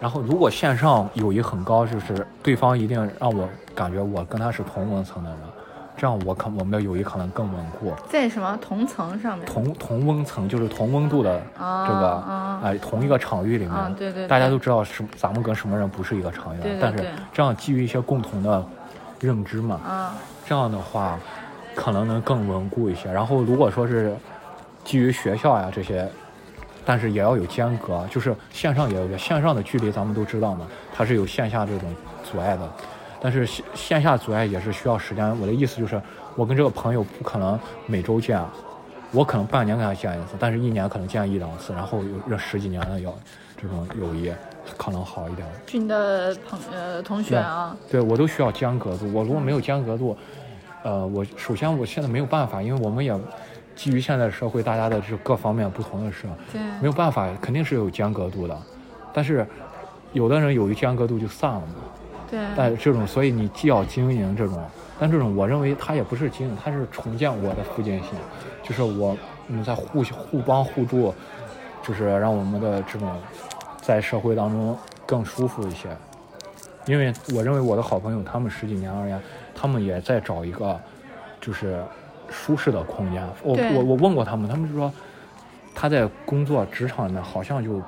然后如果线上友谊很高，就是对方一定让我感觉我跟他是同温层的人，这样我可我们的友谊可能更稳固。在什么同层上面？同同温层就是同温度的啊这个，啊哎、同一个场域里面，啊对对对大家都知道是咱们跟什么人不是一个场域的，但是这样基于一些共同的认知嘛，啊这样的话可能能更稳固一些。然后如果说是基于学校呀这些，但是也要有间隔，就是线上也有线上的距离，咱们都知道嘛，它是有线下这种阻碍的。但是线线下阻碍也是需要时间。我的意思就是，我跟这个朋友不可能每周见，我可能半年跟他见一次，但是一年可能见一两次，然后有这十几年的友这种友谊可能好一点。是你的朋呃同学啊，对我都需要间隔度。我如果没有间隔度，呃，我首先我现在没有办法，因为我们也基于现在社会，大家的这各方面不同的事，对，没有办法，肯定是有间隔度的。但是有的人有一间隔度就散了嘛。对，但这种，所以你既要经营这种，但这种我认为它也不是经营，它是重建我的附近性，就是我们在互互帮互助，就是让我们的这种在社会当中更舒服一些。因为我认为我的好朋友他们十几年而言，他们也在找一个就是舒适的空间。我我我问过他们，他们就说他在工作职场里面好像就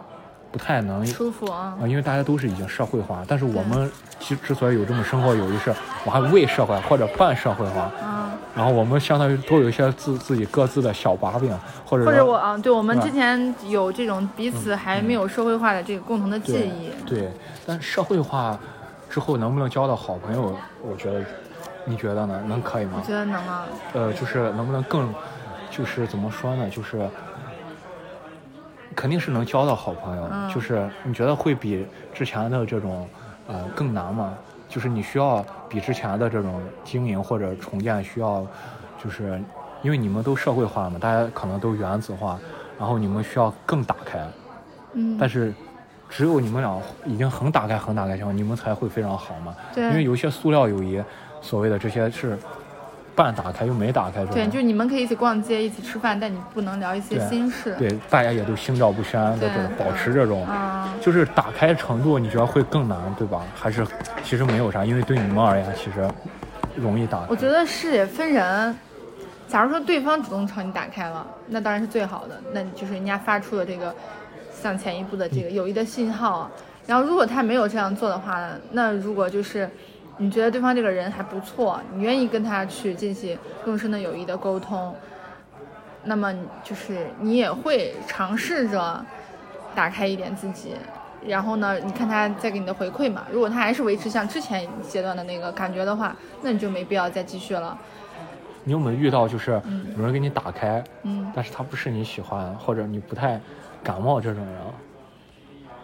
不太能舒服啊啊，，因为大家都是已经社会化，但是我们之之所以有这么生活友谊，是我还未社会或者半社会化，啊，然后我们相当于都有一些自自己各自的小把柄，或者或者我啊，对我们之前有这种彼此还没有社会化的这个共同的记对忆，对，但社会化之后能不能交到好朋友，我觉得你觉得呢？能可以吗？我觉得能啊。呃，就是能不能更，就是怎么说呢？就是肯定是能交到好朋友。嗯就是你觉得会比之前的这种呃更难吗？就是你需要比之前的这种经营或者重建需要，就是因为你们都社会化了嘛，大家可能都原子化，然后你们需要更打开。嗯，但是只有你们俩已经很打开、很打开情况，你们才会非常好嘛。对因为有一些塑料友谊，所谓的这些是半打开又没打开这种。对，就是你们可以一起逛街，一起吃饭，但你不能聊一些心事。对，大家也都心照不宣的这种，保持这种，啊，就是打开程度，你觉得会更难，对吧？还是其实没有啥，因为对你们而言，其实容易打开。我觉得是也分人。假如说对方主动朝你打开了，那当然是最好的，那就是人家发出了这个向前一步的这个友谊的信号。然后如果他没有这样做的话，那如果就是你觉得对方这个人还不错，你愿意跟他去进行更深的友谊的沟通，那么就是你也会尝试着打开一点自己，然后呢，你看他再给你的回馈嘛。如果他还是维持像之前阶段的那个感觉的话，那你就没必要再继续了。你有没有遇到就是有人给你打开，嗯但是他不是你喜欢或者你不太感冒这种人，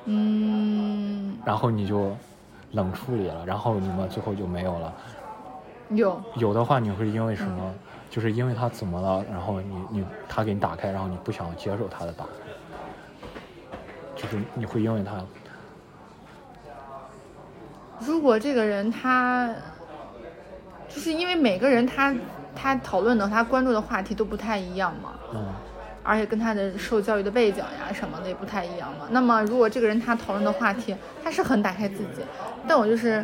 嗯，然后你就冷处理了，然后你们最后就没有了。有有的话，你会因为什么？就是因为他怎么了，然后你你他给你打开，然后你不想接受他的打开，就是你会因为他，如果这个人他，就是因为每个人他他讨论的他关注的话题都不太一样嘛，嗯，而且跟他的受教育的背景呀什么的也不太一样嘛。那么如果这个人他讨论的话题他是很打开自己，但我就是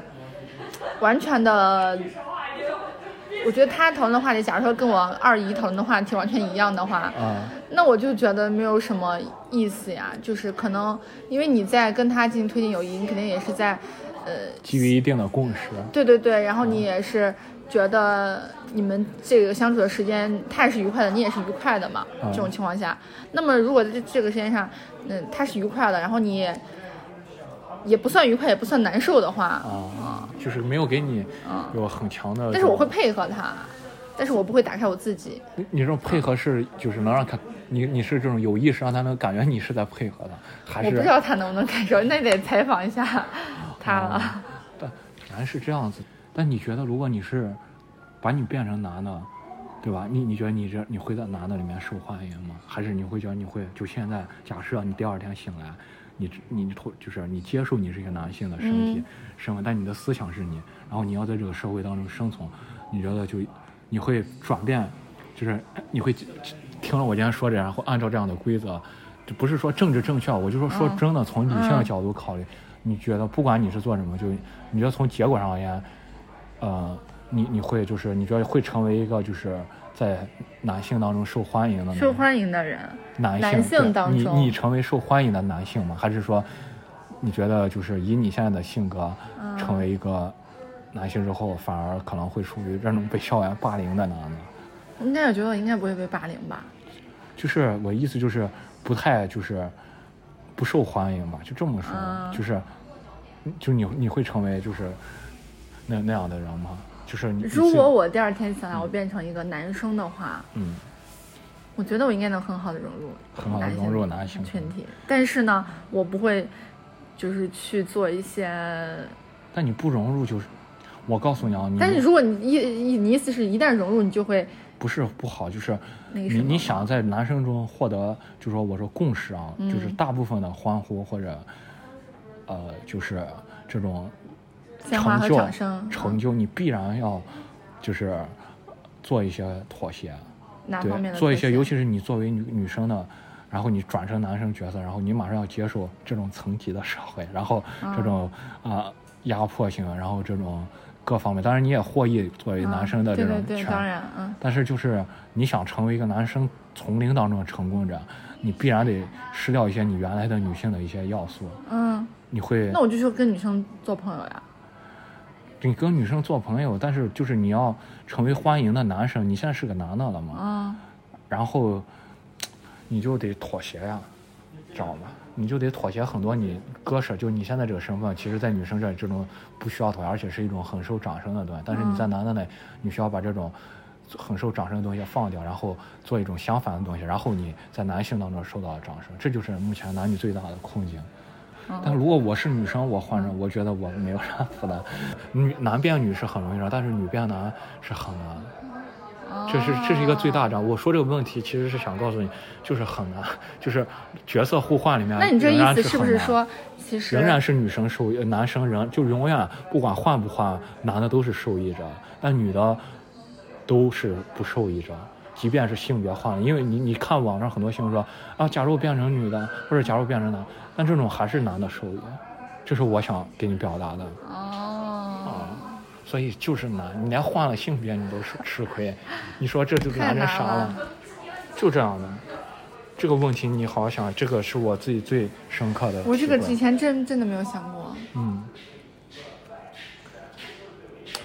完全的，我觉得他讨论的话题，假如说跟我二姨讨论的话题完全一样的话，啊，那我就觉得没有什么意思呀。就是可能因为你在跟他进行推进友谊，你肯定也是在，呃，基于一定的共识，对对对，然后你也是觉得你们这个相处的时间他也是愉快的，你也是愉快的嘛。嗯这种情况下，那么如果在这这个时间上，嗯，他是愉快的，然后你也也不算愉快，也不算难受的话，啊，就是没有给你嗯有很强的但是我会配合他，但是我不会打开我自己。你你这种配合是就是能让他，你你是这种有意识让他能感觉你是在配合的，还是我不知道他能不能感受，那得采访一下他了。啊但然是这样子，但你觉得如果你是把你变成男的，对吧？你你觉得你这你会在男的里面受欢迎吗？还是你会觉得你会就现在假设你第二天醒来，你你你就是你接受你是一个男性的身体、嗯身份，但你的思想是你，然后你要在这个社会当中生存，你觉得就你会转变，就是你会听了我今天说这，然后按照这样的规则，就不是说政治正确，我就说说嗯真的，从理性的嗯角度考虑，你觉得不管你是做什么，就你觉得从结果上而言，呃，你你会就是你觉得会成为一个就是在男性当中受欢迎的受欢迎的人，男性男性当中你你成为受欢迎的男性吗？还是说你觉得就是以你现在的性格，嗯成为一个男性之后，反而可能会属于这种被校园霸凌的男的？应该我觉得我应该不会被霸凌吧？就是我意思就是不太就是不受欢迎吧，就这么说，嗯就是就你你会成为就是那那样的人吗？就是你如果我第二天想来我变成一个男生的话，嗯。我觉得我应该能很好的融入很好的融入男性。群体，但是呢，我不会就是去做一些。但你不融入就是，我告诉你啊，你但是如果你意意你意思是一旦融入，你就会不是不好，就是你你想在男生中获得，就说我说共识啊，嗯就是大部分的欢呼或者，呃，就是这种成就成就，你必然要就是做一些妥协，哪方面对，做一些，尤其是你作为女女生的。然后你转成男生角色，然后你马上要接受这种层级的社会，然后这种啊、压迫性，然后这种各方面，当然你也获益作为男生的这种嗯、对对对，权当然，嗯，但是就是你想成为一个男生丛林当中的成功者，你必然得失掉一些你原来的女性的一些要素。嗯，你会那我就说跟女生做朋友呀。你跟女生做朋友，但是就是你要成为欢迎的男生，你现在是个男的了嘛，嗯，然后你就得妥协呀，知道吗？你就得妥协很多你割舍，就你现在这个身份，其实在女生这这种不需要妥协，而且是一种很受掌声的东西。但是你在男的那，你需要把这种很受掌声的东西放掉，然后做一种相反的东西，然后你在男性当中受到掌声，这就是目前男女最大的困境。但如果我是女生，我换上，我觉得我没有啥负担。女男变女是很容易的，但是女变男是很难。这是这是一个最大的。我说这个问题其实是想告诉你，就是很难，就是角色互换里面。那你这意思是不是说，其实仍然是女生受益，男生仍就永远不管换不换，男的都是受益者，但女的都是不受益者。即便是性别换了，因为你你看网上很多新闻说啊，假如变成女的，或者假如变成男，但这种还是男的受益，这是我想给你表达的。哦。啊，所以就是难，你连换了性别你都是吃亏，你说这就男人傻了？就这样的，这个问题你好好想，这个是我自己最深刻的。我这个以前真真的没有想过。嗯。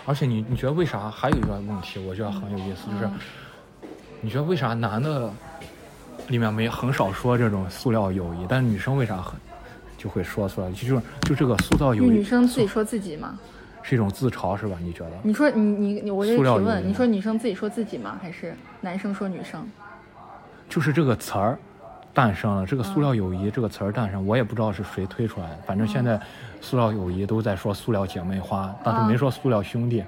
而且你你觉得为啥还有一个问题？我觉得很有意思，就是。你觉得为啥男的里面没很少说这种塑料友谊，但女生为啥很就会说出来？就是就这个塑造友谊，女生自己说自己吗？是一种自嘲是吧？你觉得？你说你你你，我这提问，你说女生自己说自己吗？还是男生说女生？就是这个词儿诞生了，这个塑料友谊这个词儿诞生，我也不知道是谁推出来的。反正现在塑料友谊都在说塑料姐妹花，但是没说塑料兄弟。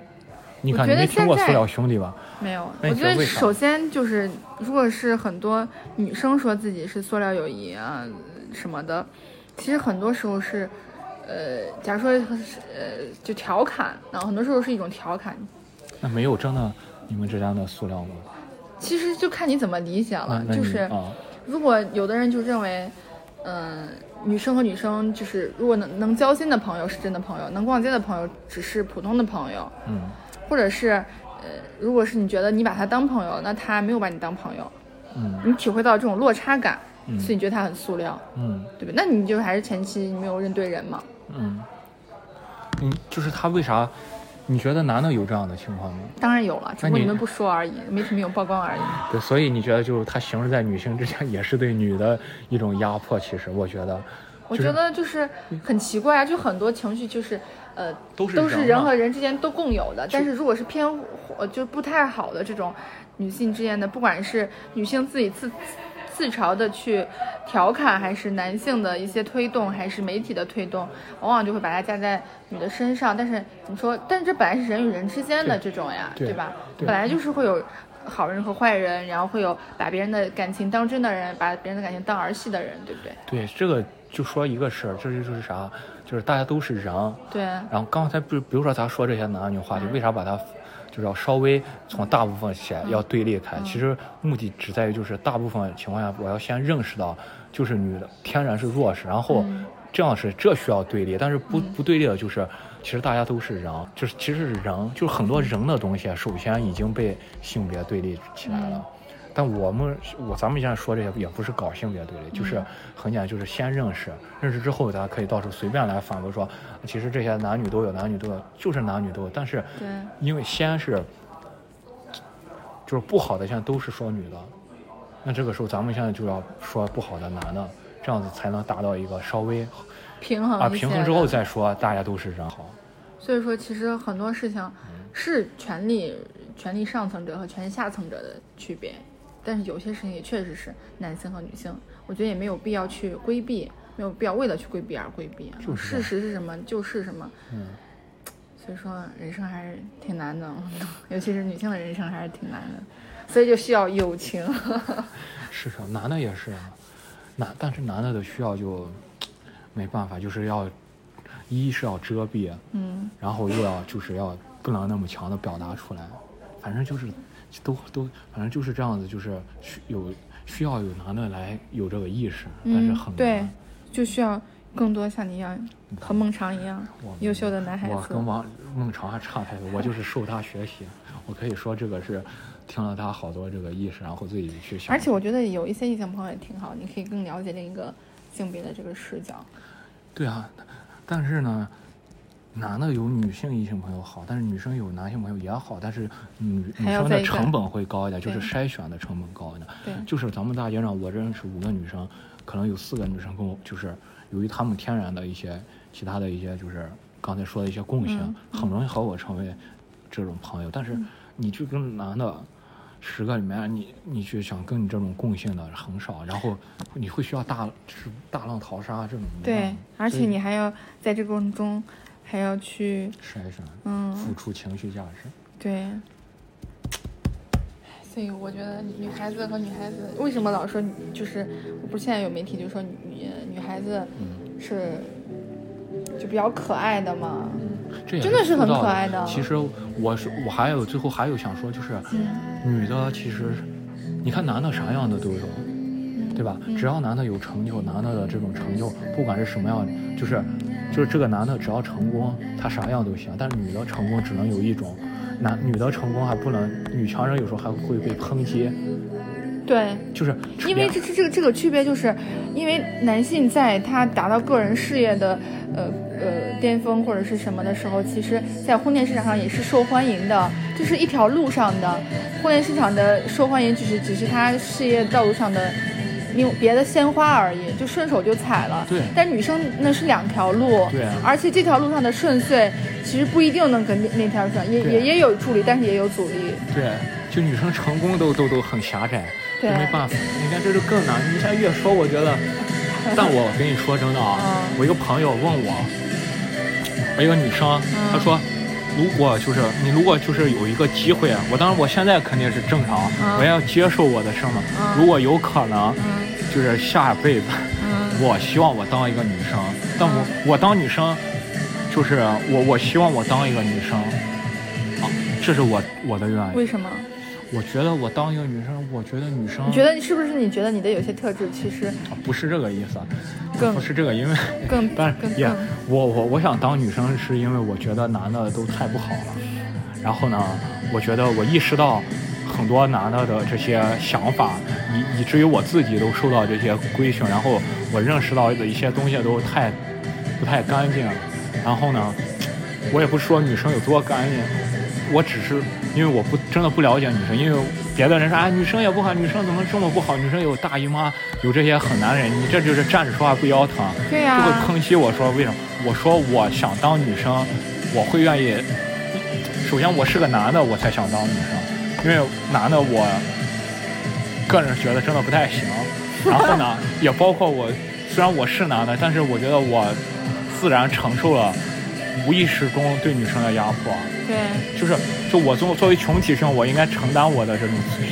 你看，你没听过塑料兄弟吧？没有。我觉得首先就是，如果是很多女生说自己是塑料友谊啊什么的，其实很多时候是，呃，假如说呃就调侃，然后很多时候是一种调侃。那没有真的你们之间的塑料吗？其实就看你怎么理解了。就是，如果有的人就认为，嗯，女生和女生就是，如果能能交心的朋友是真的朋友，能逛街的朋友只是普通的朋友。嗯。或者是，呃，如果是你觉得你把他当朋友，那他没有把你当朋友，嗯，你体会到这种落差感，所以你觉得他很塑料，嗯，对吧？那你就还是前期你没有认对人嘛，嗯，嗯，就是他为啥？你觉得男的有这样的情况吗？当然有了，只不过你们不说而已，媒体没有曝光而已。对，所以你觉得就是他行使在女性之间，也是对女的一种压迫？其实我觉得，我觉得就是很奇怪啊，就很多情绪就是。呃，都是都是人和人之间都共有的，但是如果是偏呃就不太好的这种女性之间的，不管是女性自己自自嘲的去调侃，还是男性的一些推动，还是媒体的推动，往往就会把它加在女的身上。但是怎么说？但是这本来是人与人之间的这种呀，对吧？本来就是会有好人和坏人，然后会有把别人的感情当真的人，把别人的感情当儿戏的人，对不对？对，这个就说一个事儿，这就是啥？就是大家都是人，对。然后刚才比比如说咱说这些男女话题，为啥把它就是要稍微从大部分写要对立开？其实目的只在于就是大部分情况下，我要先认识到就是女的天然是弱势，然后这样是这需要对立，但是不不对立的就是其实大家都是人，就是其实是人，就是很多人的东西首先已经被性别对立起来了。但我们我咱们现在说这些也不是搞性别对立，就是很简单，就是先认识，认识之后，大家可以到处随便来反驳说，其实这些男女都有，男女都有，就是男女都有。但是，因为先是，就是不好的，现在都是说女的，那这个时候咱们现在就要说不好的男的，这样子才能达到一个稍微平衡啊，平衡之后再说大家都是人好。所以说，其实很多事情是权力权力上层者和权力下层者的区别。但是有些事情也确实是男性和女性，我觉得也没有必要去规避，没有必要为了去规避而规避。就事实是什么就是什么。嗯。所以说人生还是挺难的，尤其是女性的人生还是挺难的，所以就需要友情。是啊，男的也是，男但是男的的需要就没办法，就是要一是要遮蔽，嗯，然后又要就是要不能那么强的表达出来，反正就是。都都，反正就是这样子，就是需有需要有男的来有这个意识，但是很对，就需要更多像你一样和孟尝一样优秀的男孩子。我跟王孟尝还差太多，我就是受他学习，我可以说这个是听了他好多这个意识，然后自己去想。而且我觉得有一些异性朋友也挺好，你可以更了解另一个性别的这个视角。对啊，但是呢。男的有女性异性朋友好，但是女生有男性朋友也好，但是女女生的成本会高一点，就是筛选的成本高一点。对，就是咱们大街上我认识五个女生，可能有四个女生跟我，就是由于她们天然的一些其他的一些就是刚才说的一些共性，嗯很容易和我成为这种朋友。但是你去跟男的。十个里面，你你去想跟你这种共性的很少，然后你会需要大就是大浪淘沙这种。对，而且你还要在这个过程中还要去筛选，嗯付出情绪价值。对，所以我觉得女孩子和女孩子为什么老说就是，不是现在有媒体就说女女孩子嗯是就比较可爱的嘛？这真的是很可爱的其实我是我还有最后还有想说，就是女的其实，你看男的啥样的都有，对吧？只要男的有成就，男的的这种成就，不管是什么样，就是就是这个男的只要成功，他啥样都行。但是女的成功只能有一种，男女的成功还不能，女强人有时候还会被抨击，对，就是因为这这这个这个区别就是，因为男性在他达到个人事业的呃呃巅峰或者是什么的时候，其实在婚恋市场上也是受欢迎的，就是一条路上的婚恋市场的受欢迎，只是只是他事业道路上的。另别的鲜花而已，就顺手就采了。对但女生那是两条路。对啊而且这条路上的顺遂，其实不一定能跟那那条上，也对也也有助力，但是也有阻力。对，就女生成功都 都都很狭窄，对没办法。你看这就更难。你现在越说，我觉得，但我跟你说真的啊，嗯我一个朋友问我，我一个女生，嗯她说。如果就是你，如果就是有一个机会，我当然我现在肯定是正常，嗯我也要接受我的生嘛。嗯如果有可能，嗯就是下辈子，嗯我希望我当一个女生，但我、我当女生，就是我我希望我当一个女生，啊，这是我我的愿望。为什么？我觉得我当一个女生，我觉得女生你觉得你是不是？你觉得你的有些特质其实不是这个意思，更不是这个，因为更 但是也更更我我我想当女生，是因为我觉得男的都太不好了。然后呢，我觉得我意识到很多男的的这些想法，以以至于我自己都受到这些规训。然后我认识到的一些东西都太不太干净。然后呢，我也不是说女生有多干净，我只是因为我不真的不了解女生，因为别的人说啊女生也不好，女生怎么这么不好？女生有大姨妈，有这些很男人，你这就是站着说话不腰疼。对呀、就会抨击我说为什么？我说我想当女生，我会愿意。首先我是个男的，我才想当女生，因为男的我个人觉得真的不太行。然后呢，也包括我，虽然我是男的，但是我觉得我自然承受了无意识中对女生的压迫。对，就是就我作作为群体性，我应该承担我的这种罪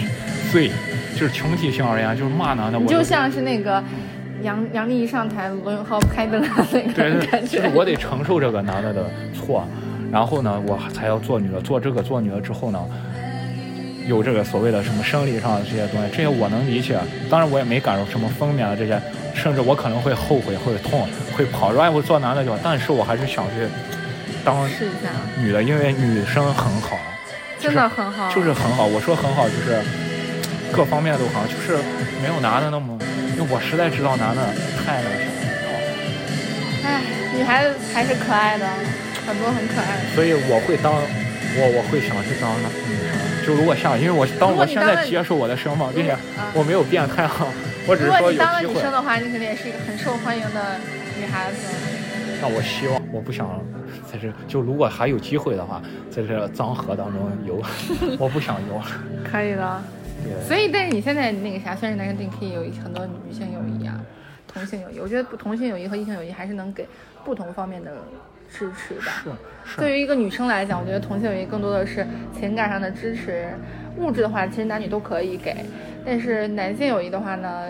罪，就是群体性而言，就是骂男的，我就像是那个杨杨丽一上台，罗永浩开灯啊那对对，个感觉。就是我得承受这个男的的错，然后呢，我才要做女的。做这个做女的之后呢，有这个所谓的什么生理上的这些东西，这些我能理解。当然，我也没感受什么分娩的这些，甚至我可能会后悔、会痛、会跑说哎，我做男的就好。但是我还是想去当试一下，女的，因为女生很好，真的很好。就是很好。我说很好，就是各方面都好，就是没有男的那么，因为我实在知道男的太那个啥。哎，女孩子还是可爱的，很多很可爱的。所以我会当，我我会想去当女生。就如果像，因为我当我现在接受我的身份，并且啊我没有变态哈，我只是说有如果你当了女生。的话，你肯定也是一个很受欢迎的女孩子。那我希望，我不想在这，就如果还有机会的话，在这脏河当中游，我不想游。可以的。所以，但是你现在那个啥，虽然男生，对你可以有很多女性友谊啊，同性友谊。我觉得不同性友谊和异性友谊还是能给不同方面的支持的。是是，对于一个女生来讲，我觉得同性友谊更多的是情感上的支持，物质的话，其实男女都可以给。但是男性友谊的话呢，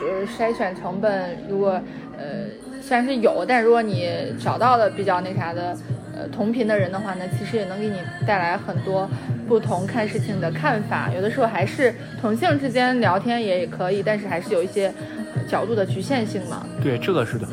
呃，筛选成本如果呃虽然是有，但如果你找到了比较那啥的呃同频的人的话呢，其实也能给你带来很多不同看事情的看法。有的时候还是同性之间聊天也可以，但是还是有一些角度的局限性嘛。对这个是的。